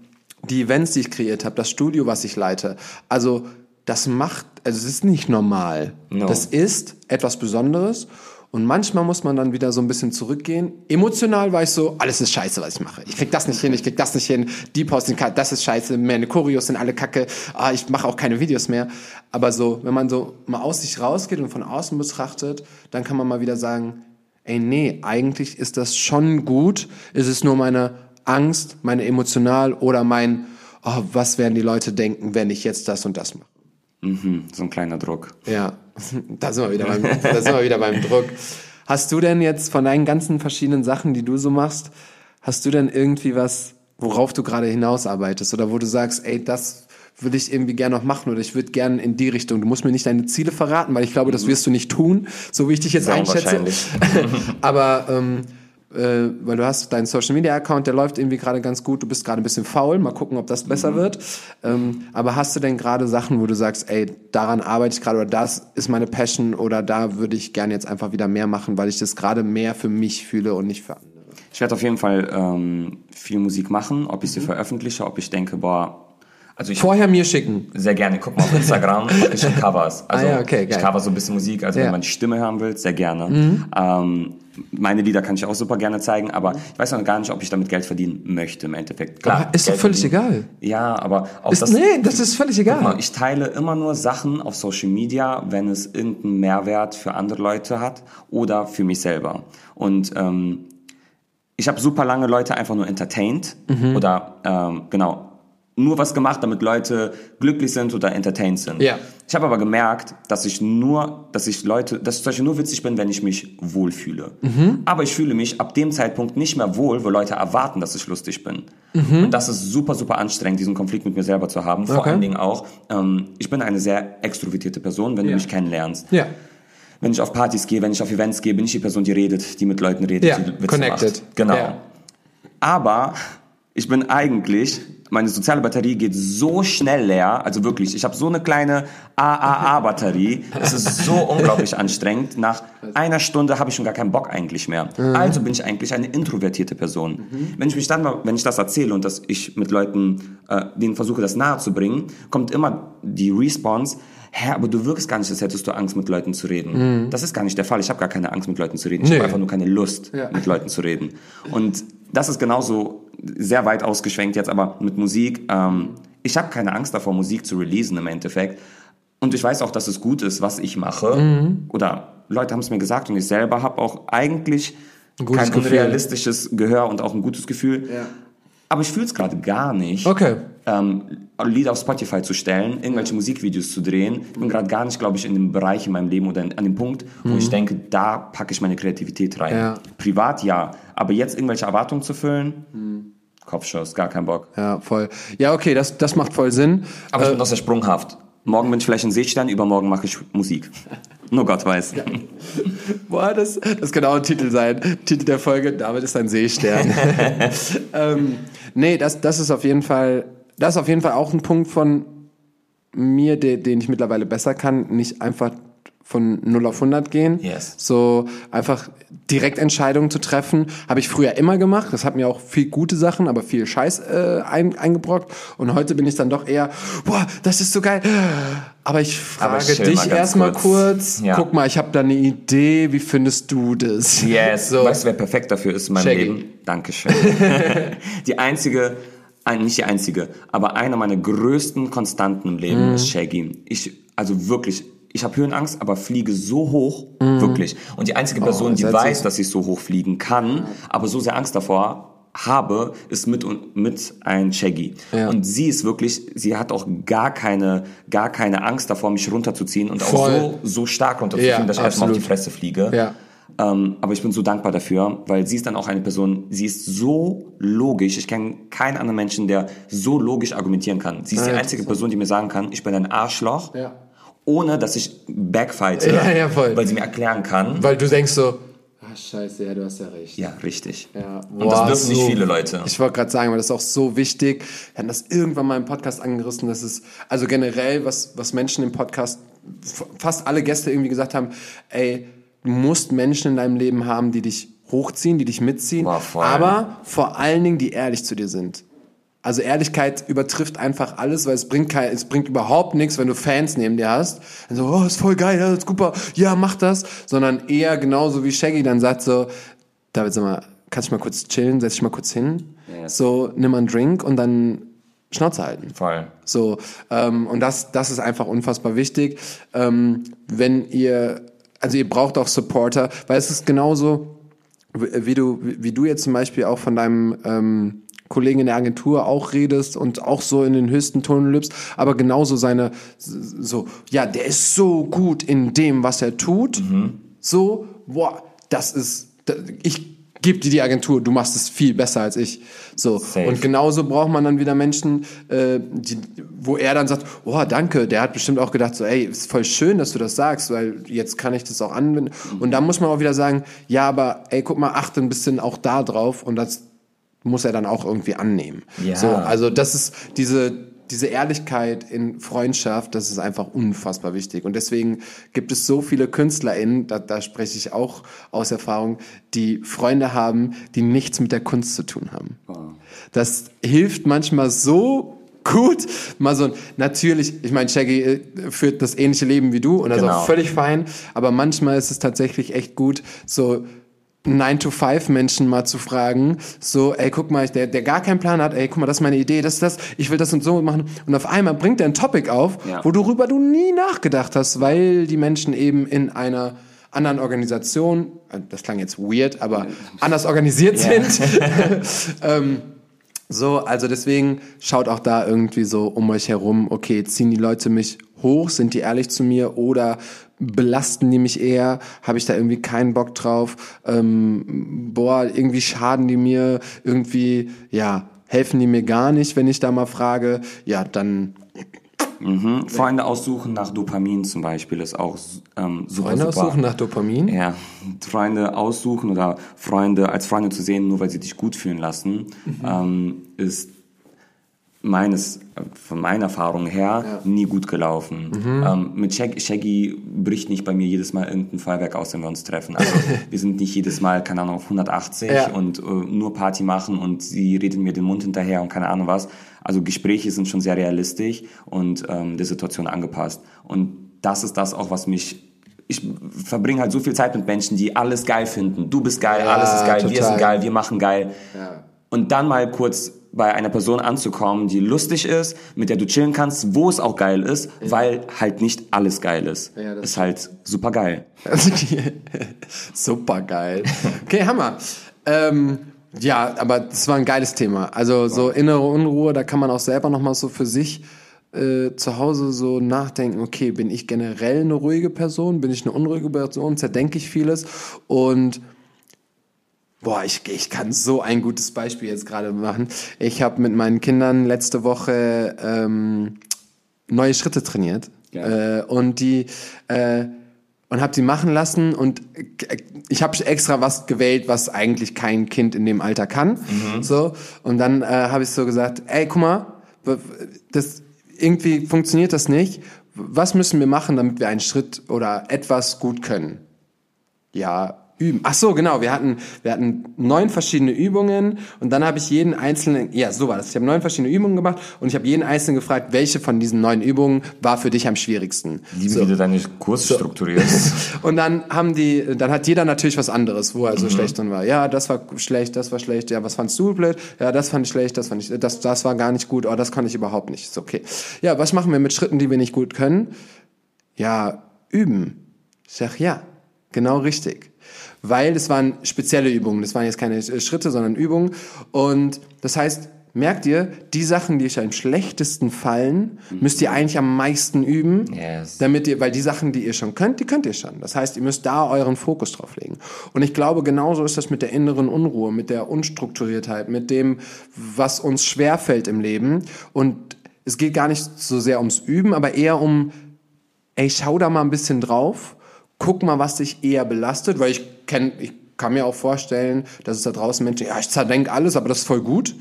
die Events, die ich kreiert habe, das Studio, was ich leite. Also das macht, also es ist nicht normal. No. Das ist etwas Besonderes. Und manchmal muss man dann wieder so ein bisschen zurückgehen. Emotional war ich so, alles ist scheiße, was ich mache. Ich krieg das nicht hin, ich krieg das nicht hin. Die Posting, das ist scheiße, meine Choreos sind alle kacke. Ah, ich mache auch keine Videos mehr. Aber so, wenn man so mal aus sich rausgeht und von außen betrachtet, dann kann man mal wieder sagen, ey, nee, eigentlich ist das schon gut. Es ist nur meine Angst, meine emotional oder mein, oh, was werden die Leute denken, wenn ich jetzt das und das mache. Mhm, so ein kleiner Druck. Ja, [laughs] da sind wir wieder beim, da sind wir wieder beim Druck. Hast du denn jetzt von deinen ganzen verschiedenen Sachen, die du so machst, hast du denn irgendwie was, worauf du gerade hinausarbeitest oder wo du sagst, ey, das würde ich irgendwie gerne noch machen oder ich würde gerne in die Richtung. Du musst mir nicht deine Ziele verraten, weil ich glaube, das wirst du nicht tun, so wie ich dich jetzt Sehr einschätze. [laughs] Aber ähm, äh, weil du hast deinen Social Media Account, der läuft irgendwie gerade ganz gut. Du bist gerade ein bisschen faul. Mal gucken, ob das besser wird. Ähm, aber hast du denn gerade Sachen, wo du sagst, ey, daran arbeite ich gerade oder das ist meine Passion oder da würde ich gerne jetzt einfach wieder mehr machen, weil ich das gerade mehr für mich fühle und nicht für andere? Ich werde auf jeden Fall ähm, viel Musik machen, ob ich sie veröffentliche, ob ich denke, boah, also ich Vorher mir schicken. sehr gerne, guck mal auf Instagram, mache [laughs] ich schon Covers. Also Ah ja, okay, ich cover so ein bisschen Musik, also Ja. Mhm. wenn man die Stimme hören will, sehr gerne. Ähm, meine Lieder kann ich auch super gerne zeigen, aber ich weiß noch gar nicht, ob ich damit Geld verdienen möchte im Endeffekt. Klar, Aber ist doch völlig verdienen. egal. Ja, aber auch Ist, das, nee, das ist völlig egal. mal, ich teile immer nur Sachen auf Social Media, wenn es irgendeinen Mehrwert für andere Leute hat oder für mich selber. Und ähm, ich habe super lange Leute einfach nur entertained Mhm. oder ähm, genau nur was gemacht, damit Leute glücklich sind oder entertained sind. Ja. Ich habe aber gemerkt, dass ich nur, dass ich Leute, dass ich zum Beispiel nur witzig bin, wenn ich mich wohlfühle. Mhm. Aber ich fühle mich ab dem Zeitpunkt nicht mehr wohl, wo Leute erwarten, dass ich lustig bin. Mhm. Und das ist super, super anstrengend, diesen Konflikt mit mir selber zu haben. Vor Okay. allen Dingen auch, ähm, ich bin eine sehr extrovertierte Person, wenn Ja. du mich kennenlernst. Ja. Wenn ich auf Partys gehe, wenn ich auf Events gehe, bin ich die Person, die redet, die mit Leuten redet, Ja, die Witze connected. macht. Genau. Ja. Aber ich bin eigentlich, meine soziale Batterie geht so schnell leer, also wirklich, ich habe so eine kleine AAA-Batterie, es ist so [laughs] unglaublich anstrengend. Nach einer Stunde habe ich schon gar keinen Bock eigentlich mehr. Also bin ich eigentlich eine introvertierte Person. Wenn ich mich dann, wenn ich das erzähle und dass ich mit Leuten, äh, denen versuche, das nahe zu bringen, kommt immer die Response, Hä, aber du wirkst gar nicht, als hättest du Angst, mit Leuten zu reden. Das ist gar nicht der Fall. Ich habe gar keine Angst, mit Leuten zu reden. Ich Nee. habe einfach nur keine Lust, Ja. mit Leuten zu reden. Und das ist genauso sehr weit ausgeschwenkt jetzt, aber mit Musik. Ähm, ich habe keine Angst davor, Musik zu releasen im Endeffekt. Und ich weiß auch, dass es gut ist, was ich mache. Mhm. Oder Leute haben es mir gesagt und ich selber habe auch eigentlich gutes kein Gefühl. unrealistisches Gehör und auch ein gutes Gefühl. Ja. Aber ich fühle es gerade gar nicht Okay. Ähm, Lieder auf Spotify zu stellen, irgendwelche Musikvideos zu drehen. Ich bin gerade gar nicht, glaube ich, in dem Bereich in meinem Leben oder in, an dem Punkt, wo ich denke, da packe ich meine Kreativität rein. Mhm. Ja. Privat ja, aber jetzt irgendwelche Erwartungen zu füllen, Kopfschuss, gar kein Bock. Ja, voll. Ja, okay, das, das macht voll Sinn. Aber ich bin auch sehr sprunghaft. Morgen bin ich vielleicht ein Seestern, übermorgen mache ich Musik. [laughs] Nur Gott weiß. Boah, das, das könnte auch ein Titel sein. Titel der Folge, David ist ein Seestern. [laughs] [laughs] ähm, nee, das, das ist auf jeden Fall, das ist auf jeden Fall auch ein Punkt von mir, den, den ich mittlerweile besser kann. Nicht einfach von 0 auf 100 gehen. Yes. So einfach direkt Entscheidungen zu treffen, habe ich früher immer gemacht. Das hat mir auch viel gute Sachen, aber viel Scheiß äh, ein, eingebrockt. Und heute bin ich dann doch eher, boah, das ist so geil. Aber ich Aber frage chill dich erstmal kurz. kurz. Ja. Guck mal, ich habe da eine Idee. Wie findest du das? Yes. So. Weißt du, wer perfekt dafür ist in meinem Shaggy. Leben? Dankeschön. [laughs] die einzige, äh, nicht die einzige, aber eine meiner größten Konstanten im Leben Mhm. ist Shaggy. Ich, also wirklich, ich habe Höhenangst, aber fliege so hoch, Mhm. wirklich. Und die einzige Person, die setz weiß, dass ich so hoch fliegen kann, aber so sehr Angst davor habe, ist mit und mit ein Shaggy. Ja. Und sie ist wirklich, sie hat auch gar keine, gar keine Angst davor, mich runterzuziehen und Voll. auch so, so stark runterzuziehen, Ja, dass ich erstmal auf die absolut. Fresse fliege. Ja. Ähm, aber ich bin so dankbar dafür, weil sie ist dann auch eine Person, sie ist so logisch. Ich kenne keinen anderen Menschen, der so logisch argumentieren kann. Sie ist die Ja, einzige Person, die mir sagen kann, ich bin ein Arschloch, Ja. ohne dass ich backfighte, Ja, ja, voll. weil sie mir erklären kann. Weil du denkst so, ah, scheiße, ja, du hast ja recht. Ja, richtig. Ja, Und das dürfen nicht viele Leute. Ich wollte gerade sagen, weil das ist auch so wichtig. Wir hatten das irgendwann mal im Podcast angerissen, dass es, also generell, was, was Menschen im Podcast, fast alle Gäste irgendwie gesagt haben, ey, du musst Menschen in deinem Leben haben, die dich hochziehen, die dich mitziehen, Boah, aber vor allen Dingen, die ehrlich zu dir sind. Also Ehrlichkeit übertrifft einfach alles, weil es bringt kein, es bringt überhaupt nichts, wenn du Fans neben dir hast. Dann so, oh, ist voll geil, ja, ist super, ja, mach das. Sondern eher genauso wie Shaggy dann sagt so, David, sag mal, kannst du mal kurz chillen, setz dich mal kurz hin, Yes. so, nimm mal einen Drink und dann Schnauze halten. Voll. So, ähm, und das, das ist einfach unfassbar wichtig. Ähm, wenn ihr, also ihr braucht auch Supporter, weil es ist genauso, wie du, wie du jetzt zum Beispiel auch von deinem ähm, Kollegen in der Agentur auch redest und auch so in den höchsten Ton lübst, aber genauso seine, so, ja, der ist so gut in dem, was er tut, so, boah, das ist, ich gebe dir die Agentur, du machst es viel besser als ich. So, Safe. und genauso braucht man dann wieder Menschen, äh, die, wo er dann sagt, oh, danke, der hat bestimmt auch gedacht, so, ey, ist voll schön, dass du das sagst, weil jetzt kann ich das auch anwenden. Und da muss man auch wieder sagen, ja, aber ey, guck mal, achte ein bisschen auch da drauf und das muss er dann auch irgendwie annehmen. Ja. So, also das ist diese, diese Ehrlichkeit in Freundschaft, das ist einfach unfassbar wichtig. Und deswegen gibt es so viele KünstlerInnen, da, da spreche ich auch aus Erfahrung, die Freunde haben, die nichts mit der Kunst zu tun haben. Das hilft manchmal so gut. Mal so, ein- natürlich, ich meine, Shaggy äh, führt das ähnliche Leben wie du und das ist Genau. auch völlig fein, aber manchmal ist es tatsächlich echt gut, so 9-to-5-Menschen mal zu fragen, so, ey, guck mal, der, der gar keinen Plan hat, ey, guck mal, das ist meine Idee, das ist das, ich will das und so machen. Und auf einmal bringt er ein Topic auf, Ja. worüber du nie nachgedacht hast, weil die Menschen eben in einer anderen Organisation, äh, das klang jetzt weird, aber anders organisiert sind. [laughs] ähm, so, also deswegen schaut auch da irgendwie so um euch herum, okay, ziehen die Leute mich hoch, sind die ehrlich zu mir oder belasten die mich eher, habe ich da irgendwie keinen Bock drauf, ähm, boah, irgendwie schaden die mir, irgendwie, ja, helfen die mir gar nicht, wenn ich da mal frage, ja, dann Mhm. Freunde aussuchen nach Dopamin zum Beispiel ist auch ähm, super, Freunde super. aussuchen nach Dopamin? Ja, Freunde aussuchen oder Freunde als Freunde zu sehen, nur weil sie dich gut fühlen lassen, ähm, ist meines, von meiner Erfahrung her nie gut gelaufen. Ähm, mit Shaggy, Shaggy bricht nicht bei mir jedes Mal irgendein Feuerwerk aus, wenn wir uns treffen. Also [laughs] wir sind nicht jedes Mal, keine Ahnung, auf 180 Ja. und äh, nur Party machen und sie redet mir den Mund hinterher und keine Ahnung was. Also Gespräche sind schon sehr realistisch und ähm, der Situation angepasst. Und das ist das auch, was mich ich verbringe halt so viel Zeit mit Menschen, die alles geil finden. Du bist geil, Ja, alles ist geil, wir total. sind geil, wir machen geil. Ja. Und dann mal kurz bei einer Person anzukommen, die lustig ist, mit der du chillen kannst, wo es auch geil ist, weil halt nicht alles geil ist. Ja, das ist halt super geil. [laughs] Super geil. Okay, Hammer. Ähm, ja, aber das war ein geiles Thema. Also so innere Unruhe, da kann man auch selber nochmal so für sich äh, zu Hause so nachdenken, okay, bin ich generell eine ruhige Person? Bin ich eine unruhige Person? Zerdenke ich vieles? Und Boah, ich, ich kann so ein gutes Beispiel jetzt gerade machen. Ich habe mit meinen Kindern letzte Woche ähm, neue Schritte trainiert äh, und die äh, und habe sie machen lassen und äh, ich habe extra was gewählt, was eigentlich kein Kind in dem Alter kann. So und dann äh, habe ich so gesagt, ey, guck mal, das irgendwie funktioniert das nicht. Was müssen wir machen, damit wir einen Schritt oder etwas gut können? Ja, üben. Ach so, genau. Wir hatten, wir hatten neun verschiedene Übungen und dann habe ich jeden einzelnen, ja, so war das. Ich habe neun verschiedene Übungen gemacht und ich habe jeden einzelnen gefragt, welche von diesen neun Übungen war für dich am schwierigsten. Liebe, wie du deine Kurse strukturierst. [laughs] Und dann haben die, dann hat jeder natürlich was anderes, wo er so schlecht drin war. Ja, das war schlecht, das war schlecht. Ja, was fandst du blöd? Ja, das fand ich schlecht, das fand ich, das, das war gar nicht gut. Oh, das kann ich überhaupt nicht. Ist okay. Ja, was machen wir mit Schritten, die wir nicht gut können? Ja, üben. Ich sag, ja, genau richtig. Weil das waren spezielle Übungen. Das waren jetzt keine äh, Schritte, sondern Übungen. Und das heißt, merkt ihr, die Sachen, die euch am schlechtesten fallen, müsst ihr eigentlich am meisten üben. Yes. Damit ihr, weil die Sachen, die ihr schon könnt, die könnt ihr schon. Das heißt, ihr müsst da euren Fokus drauf legen. Und ich glaube, genauso ist das mit der inneren Unruhe, mit der Unstrukturiertheit, mit dem, was uns schwerfällt im Leben. Und es geht gar nicht so sehr ums Üben, aber eher um, ey, schau da mal ein bisschen drauf, guck mal, was dich eher belastet, weil ich kenn, ich kann mir auch vorstellen, dass es da draußen Menschen, ja, ich zerdenke alles, aber das ist voll gut.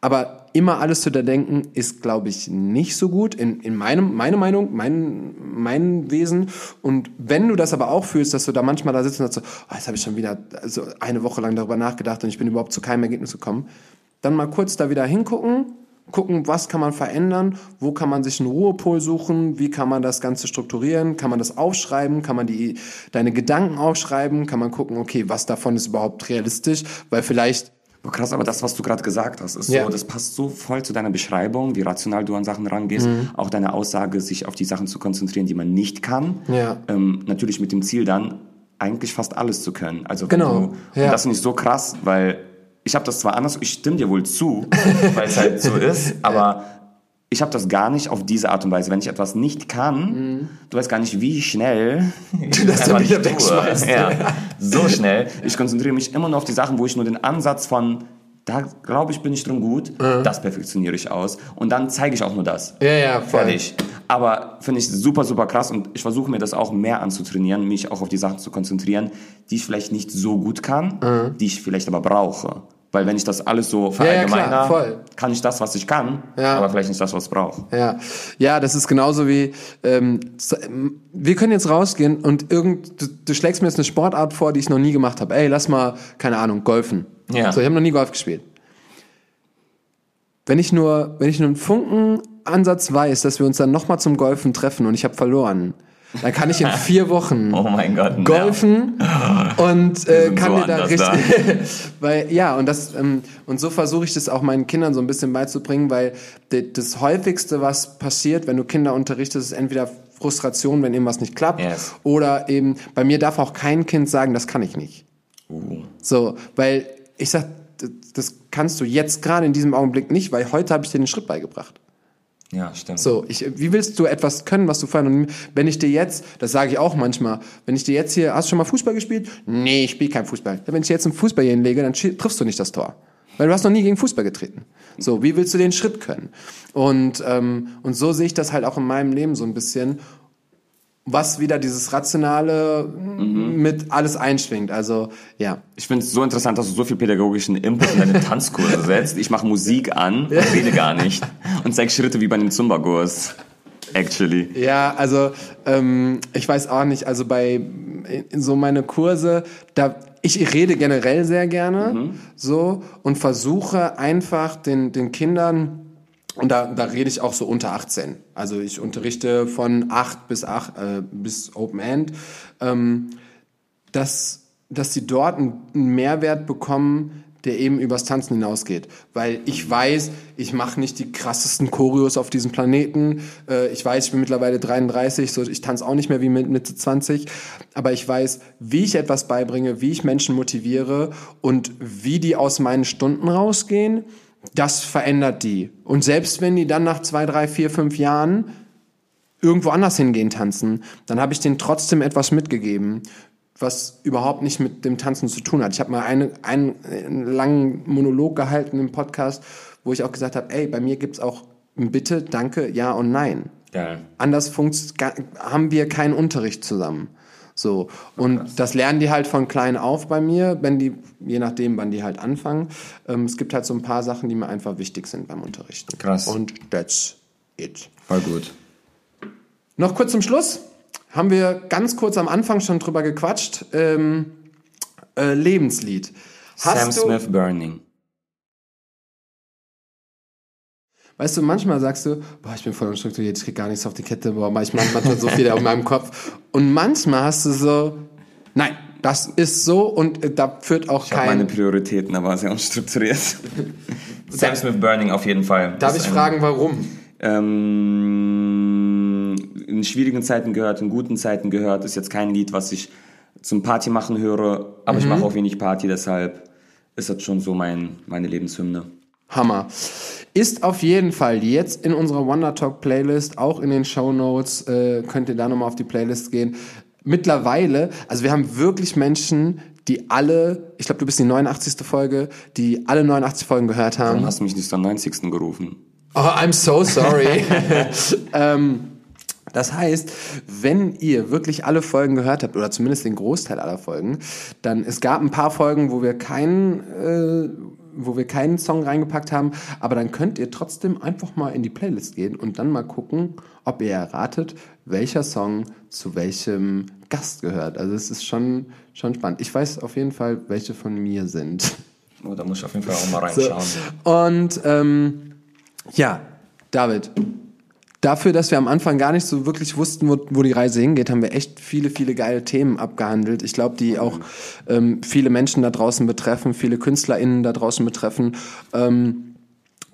Aber immer alles zu denken ist, glaube ich, nicht so gut in, in meinem, meine Meinung, mein, mein Wesen. Und wenn du das aber auch fühlst, dass du da manchmal da sitzt und sagst, so, oh, jetzt habe ich schon wieder also eine Woche lang darüber nachgedacht und ich bin überhaupt zu keinem Ergebnis gekommen, dann mal kurz da wieder hingucken, gucken, was kann man verändern, wo kann man sich einen Ruhepol suchen, wie kann man das Ganze strukturieren, kann man das aufschreiben, kann man die, deine Gedanken aufschreiben, kann man gucken, okay, was davon ist überhaupt realistisch, weil vielleicht krass, aber das, was du gerade gesagt hast, ist Ja. so, das passt so voll zu deiner Beschreibung, wie rational du an Sachen rangehst. Mhm. Auch deine Aussage, sich auf die Sachen zu konzentrieren, die man nicht kann. Ja. Ähm, natürlich mit dem Ziel dann, eigentlich fast alles zu können. Also Genau, du, ja. und das finde ich so krass, weil ich habe das zwar anders, ich stimme dir wohl zu, [laughs] weil es halt so ist, aber ich habe das gar nicht auf diese Art und Weise. Wenn ich etwas nicht kann, du weißt gar nicht, wie schnell [laughs] Mhm. das dann wieder wegschmeißt. Ja, [laughs] so schnell. Ich konzentriere mich immer nur auf die Sachen, wo ich nur den Ansatz von, da glaube ich, bin ich drin gut, das perfektioniere ich aus. Und dann zeige ich auch nur das. Ja, ja, voll. Fertig. Aber finde ich super, super krass und ich versuche mir das auch mehr anzutrainieren, mich auch auf die Sachen zu konzentrieren, die ich vielleicht nicht so gut kann, die ich vielleicht aber brauche. Weil wenn ich das alles so ja, verallgemeiner, klar, voll. kann ich das, was ich kann, Ja. aber vielleicht nicht das, was ich brauche. Ja, ja, das ist genauso wie ähm, so, wir können jetzt rausgehen und irgend du, du schlägst mir jetzt eine Sportart vor, die ich noch nie gemacht habe. Ey, lass mal keine Ahnung golfen. Ja. So, ich habe noch nie Golf gespielt. Wenn ich nur, wenn ich nur einen Funkenansatz weiß, dass wir uns dann noch mal zum Golfen treffen und ich habe verloren, dann kann ich in [laughs] vier Wochen Oh mein Gott. golfen [laughs] und äh, kann so dir da richtig [laughs] weil ja und das ähm, und so versuche ich das auch meinen Kindern so ein bisschen beizubringen weil das häufigste was passiert wenn du Kinder unterrichtest ist entweder Frustration wenn irgendwas nicht klappt Yes. oder eben bei mir darf auch kein Kind sagen das kann ich nicht Uh. so weil ich sag das kannst du jetzt gerade in diesem Augenblick nicht weil heute habe ich dir den Schritt beigebracht Ja, stimmt. so, ich, wie willst du etwas können, was du vorher noch wenn ich dir jetzt, das sage ich auch manchmal, wenn ich dir jetzt hier, hast du schon mal Fußball gespielt? Nee, ich spiele kein Fußball. Wenn ich jetzt einen Fußball hier hinlege, dann triffst du nicht das Tor. Weil du hast noch nie gegen Fußball getreten. So, wie willst du den Schritt können? Und, ähm, und so sehe ich das halt auch in meinem Leben so ein bisschen was wieder dieses Rationale mhm. mit alles einschwingt. Also ja. Ich finde es so interessant, dass du so viel pädagogischen Input in deine [laughs] Tanzkurse setzt. Ich mache Musik an, rede gar nicht und zeige Schritte wie bei einem Zumba-Kurs. Actually. Ja, also ähm, ich weiß auch nicht, also bei so meine Kurse, da ich rede generell sehr gerne mhm. so und versuche einfach den, den Kindern und da, da rede ich auch so unter 18. Also ich unterrichte von 8 bis 8 äh, bis Open End, ähm, dass, dass sie dort einen Mehrwert bekommen, der eben übers Tanzen hinausgeht. Weil ich weiß, ich mache nicht die krassesten Choreos auf diesem Planeten. Äh, ich weiß, ich bin mittlerweile 33, so ich tanze auch nicht mehr wie mit Mitte 20. Aber ich weiß, wie ich etwas beibringe, wie ich Menschen motiviere und wie die aus meinen Stunden rausgehen das verändert die. Und selbst wenn die dann nach zwei, drei, vier, fünf Jahren irgendwo anders hingehen tanzen, dann habe ich denen trotzdem etwas mitgegeben, was überhaupt nicht mit dem Tanzen zu tun hat. Ich habe mal eine, einen, einen langen Monolog gehalten im Podcast, wo ich auch gesagt habe, ey, bei mir gibt's auch Bitte, Danke, Ja und Nein. Geil. Anders haben wir keinen Unterricht zusammen. So. Und Krass. das lernen die halt von klein auf bei mir, wenn die, je nachdem, wann die halt anfangen. Ähm, es gibt halt so ein paar Sachen, die mir einfach wichtig sind beim Unterrichten. Krass. Und that's it. Voll gut. Noch kurz zum Schluss. Haben wir ganz kurz am Anfang schon drüber gequatscht. Ähm, äh, Lebenslied. Hast Sam Smith Burning. Weißt du, manchmal sagst du, boah, ich bin voll unstrukturiert, ich krieg gar nichts auf die Kette, boah, ich mache manchmal so viel [laughs] auf meinem Kopf. Und manchmal hast du so, nein, das ist so und da führt auch ich kein... Ich meine Prioritäten, aber sehr unstrukturiert. [laughs] Sam Smith Burning auf jeden Fall. Darf ich fragen, warum? Ähm, in schwierigen Zeiten gehört, in guten Zeiten gehört, ist jetzt kein Lied, was ich zum Party machen höre, aber mhm. ich mache auch wenig Party, deshalb ist das schon so mein, meine Lebenshymne. Hammer. Ist auf jeden Fall jetzt in unserer Wonder Talk Playlist, auch in den Show Notes, äh, könnt ihr da nochmal auf die Playlist gehen. Mittlerweile, also wir haben wirklich Menschen, die alle, ich glaube, du bist die 89. Folge, die alle 89 Folgen gehört haben. Warum hast du mich nicht am 90. gerufen? Oh, I'm so sorry. [laughs] ähm, das heißt, wenn ihr wirklich alle Folgen gehört habt, oder zumindest den Großteil aller Folgen, dann es gab ein paar Folgen, wo wir keinen, äh, wo wir keinen Song reingepackt haben, aber dann könnt ihr trotzdem einfach mal in die Playlist gehen und dann mal gucken, ob ihr erratet, welcher Song zu welchem Gast gehört. Also es ist schon, schon spannend. Ich weiß auf jeden Fall, welche von mir sind. Oh, da muss ich auf jeden Fall auch mal reinschauen. So. Und ähm, ja, David, dafür, dass wir am Anfang gar nicht so wirklich wussten, wo, wo die Reise hingeht, haben wir echt viele, viele geile Themen abgehandelt. Ich glaube, die auch ähm, viele Menschen da draußen betreffen, viele KünstlerInnen da draußen betreffen. Ähm,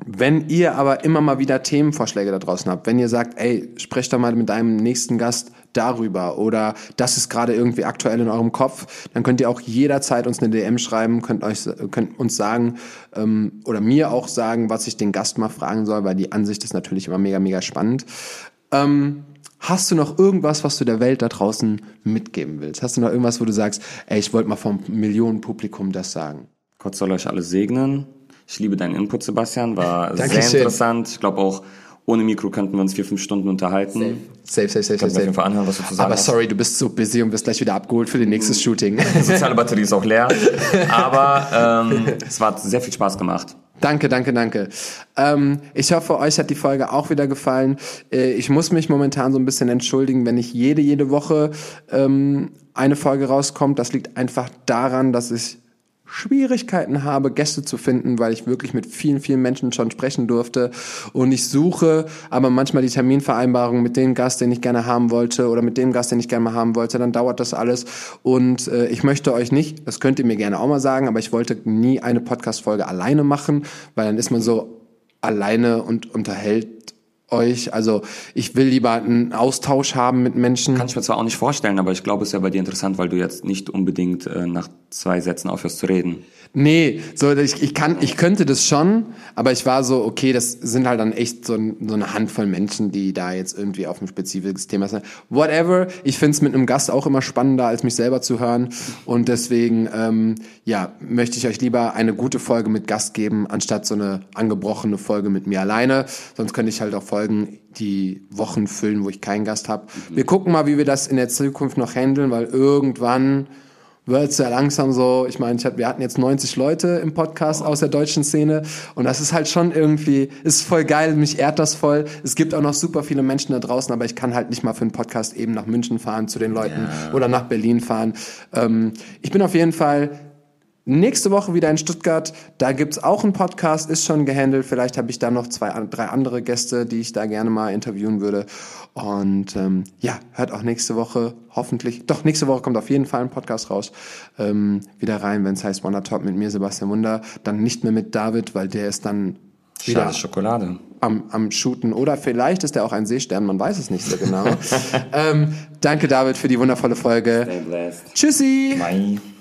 wenn ihr aber immer mal wieder Themenvorschläge da draußen habt, wenn ihr sagt, ey, sprecht doch mal mit deinem nächsten Gast darüber oder das ist gerade irgendwie aktuell in eurem Kopf, dann könnt ihr auch jederzeit uns eine DM schreiben, könnt euch könnt uns sagen ähm, oder mir auch sagen, was ich den Gast mal fragen soll, weil die Ansicht ist natürlich immer mega, mega spannend. Ähm, hast du noch irgendwas, was du der Welt da draußen mitgeben willst? Hast du noch irgendwas, wo du sagst, ey, ich wollte mal vom Millionenpublikum das sagen? Gott soll euch alle segnen ich liebe deinen Input, Sebastian. War [laughs] sehr interessant. Ich glaube auch, ohne Mikro könnten wir uns vier, fünf Stunden unterhalten. Safe, safe, safe, safe. safe. Fall anhören, was du zu sagen Aber hast. sorry, du bist so busy und wirst gleich wieder abgeholt für den nächsten Shooting. Die soziale Batterie ist auch leer. [laughs] Aber ähm, es hat sehr viel Spaß gemacht. Danke, danke, danke. Ähm, ich hoffe, euch hat die Folge auch wieder gefallen. Äh, ich muss mich momentan so ein bisschen entschuldigen, wenn nicht jede, jede Woche ähm, eine Folge rauskommt. Das liegt einfach daran, dass ich Schwierigkeiten habe, Gäste zu finden, weil ich wirklich mit vielen, vielen Menschen schon sprechen durfte. Und ich suche aber manchmal die Terminvereinbarung mit dem Gast, den ich gerne haben wollte oder mit dem Gast, den ich gerne mal haben wollte. Dann dauert das alles. Und äh, ich möchte euch nicht, das könnt ihr mir gerne auch mal sagen, aber ich wollte nie eine Podcast-Folge alleine machen, weil dann ist man so alleine und unterhält euch. Also ich will lieber einen Austausch haben mit Menschen. Kann ich mir zwar auch nicht vorstellen, aber ich glaube, es ist ja bei dir interessant, weil du jetzt nicht unbedingt äh, nach zwei Sätzen aufhörst zu reden. Nee, so ich, ich kann, ich könnte das schon, aber ich war so, okay, das sind halt dann echt so, so eine Handvoll Menschen, die da jetzt irgendwie auf ein spezifisches Thema sind. Whatever, ich find's mit einem Gast auch immer spannender, als mich selber zu hören. Und deswegen, ähm, ja, möchte ich euch lieber eine gute Folge mit Gast geben, anstatt so eine angebrochene Folge mit mir alleine. Sonst könnte ich halt auch Folgen die Wochen füllen, wo ich keinen Gast habe. Wir gucken mal, wie wir das in der Zukunft noch handeln, weil irgendwann wird ja langsam so, ich meine, ich hab, wir hatten jetzt 90 Leute im Podcast aus der deutschen Szene und das ist halt schon irgendwie, ist voll geil, mich ehrt das voll. Es gibt auch noch super viele Menschen da draußen, aber ich kann halt nicht mal für einen Podcast eben nach München fahren zu den Leuten ja. oder nach Berlin fahren. Ähm, ich bin auf jeden Fall Nächste Woche wieder in Stuttgart. Da gibt's auch einen Podcast, ist schon gehandelt. Vielleicht habe ich da noch zwei, drei andere Gäste, die ich da gerne mal interviewen würde. Und ähm, ja, hört auch nächste Woche hoffentlich, doch nächste Woche kommt auf jeden Fall ein Podcast raus. Ähm, wieder rein, wenn es heißt Wonder Talk mit mir, Sebastian Wunder. Dann nicht mehr mit David, weil der ist dann wieder Schade Schokolade. Am, am Shooten. Oder vielleicht ist er auch ein Seestern, man weiß es nicht so genau. [laughs] ähm, danke, David, für die wundervolle Folge. Stay blessed. Tschüssi. Bye.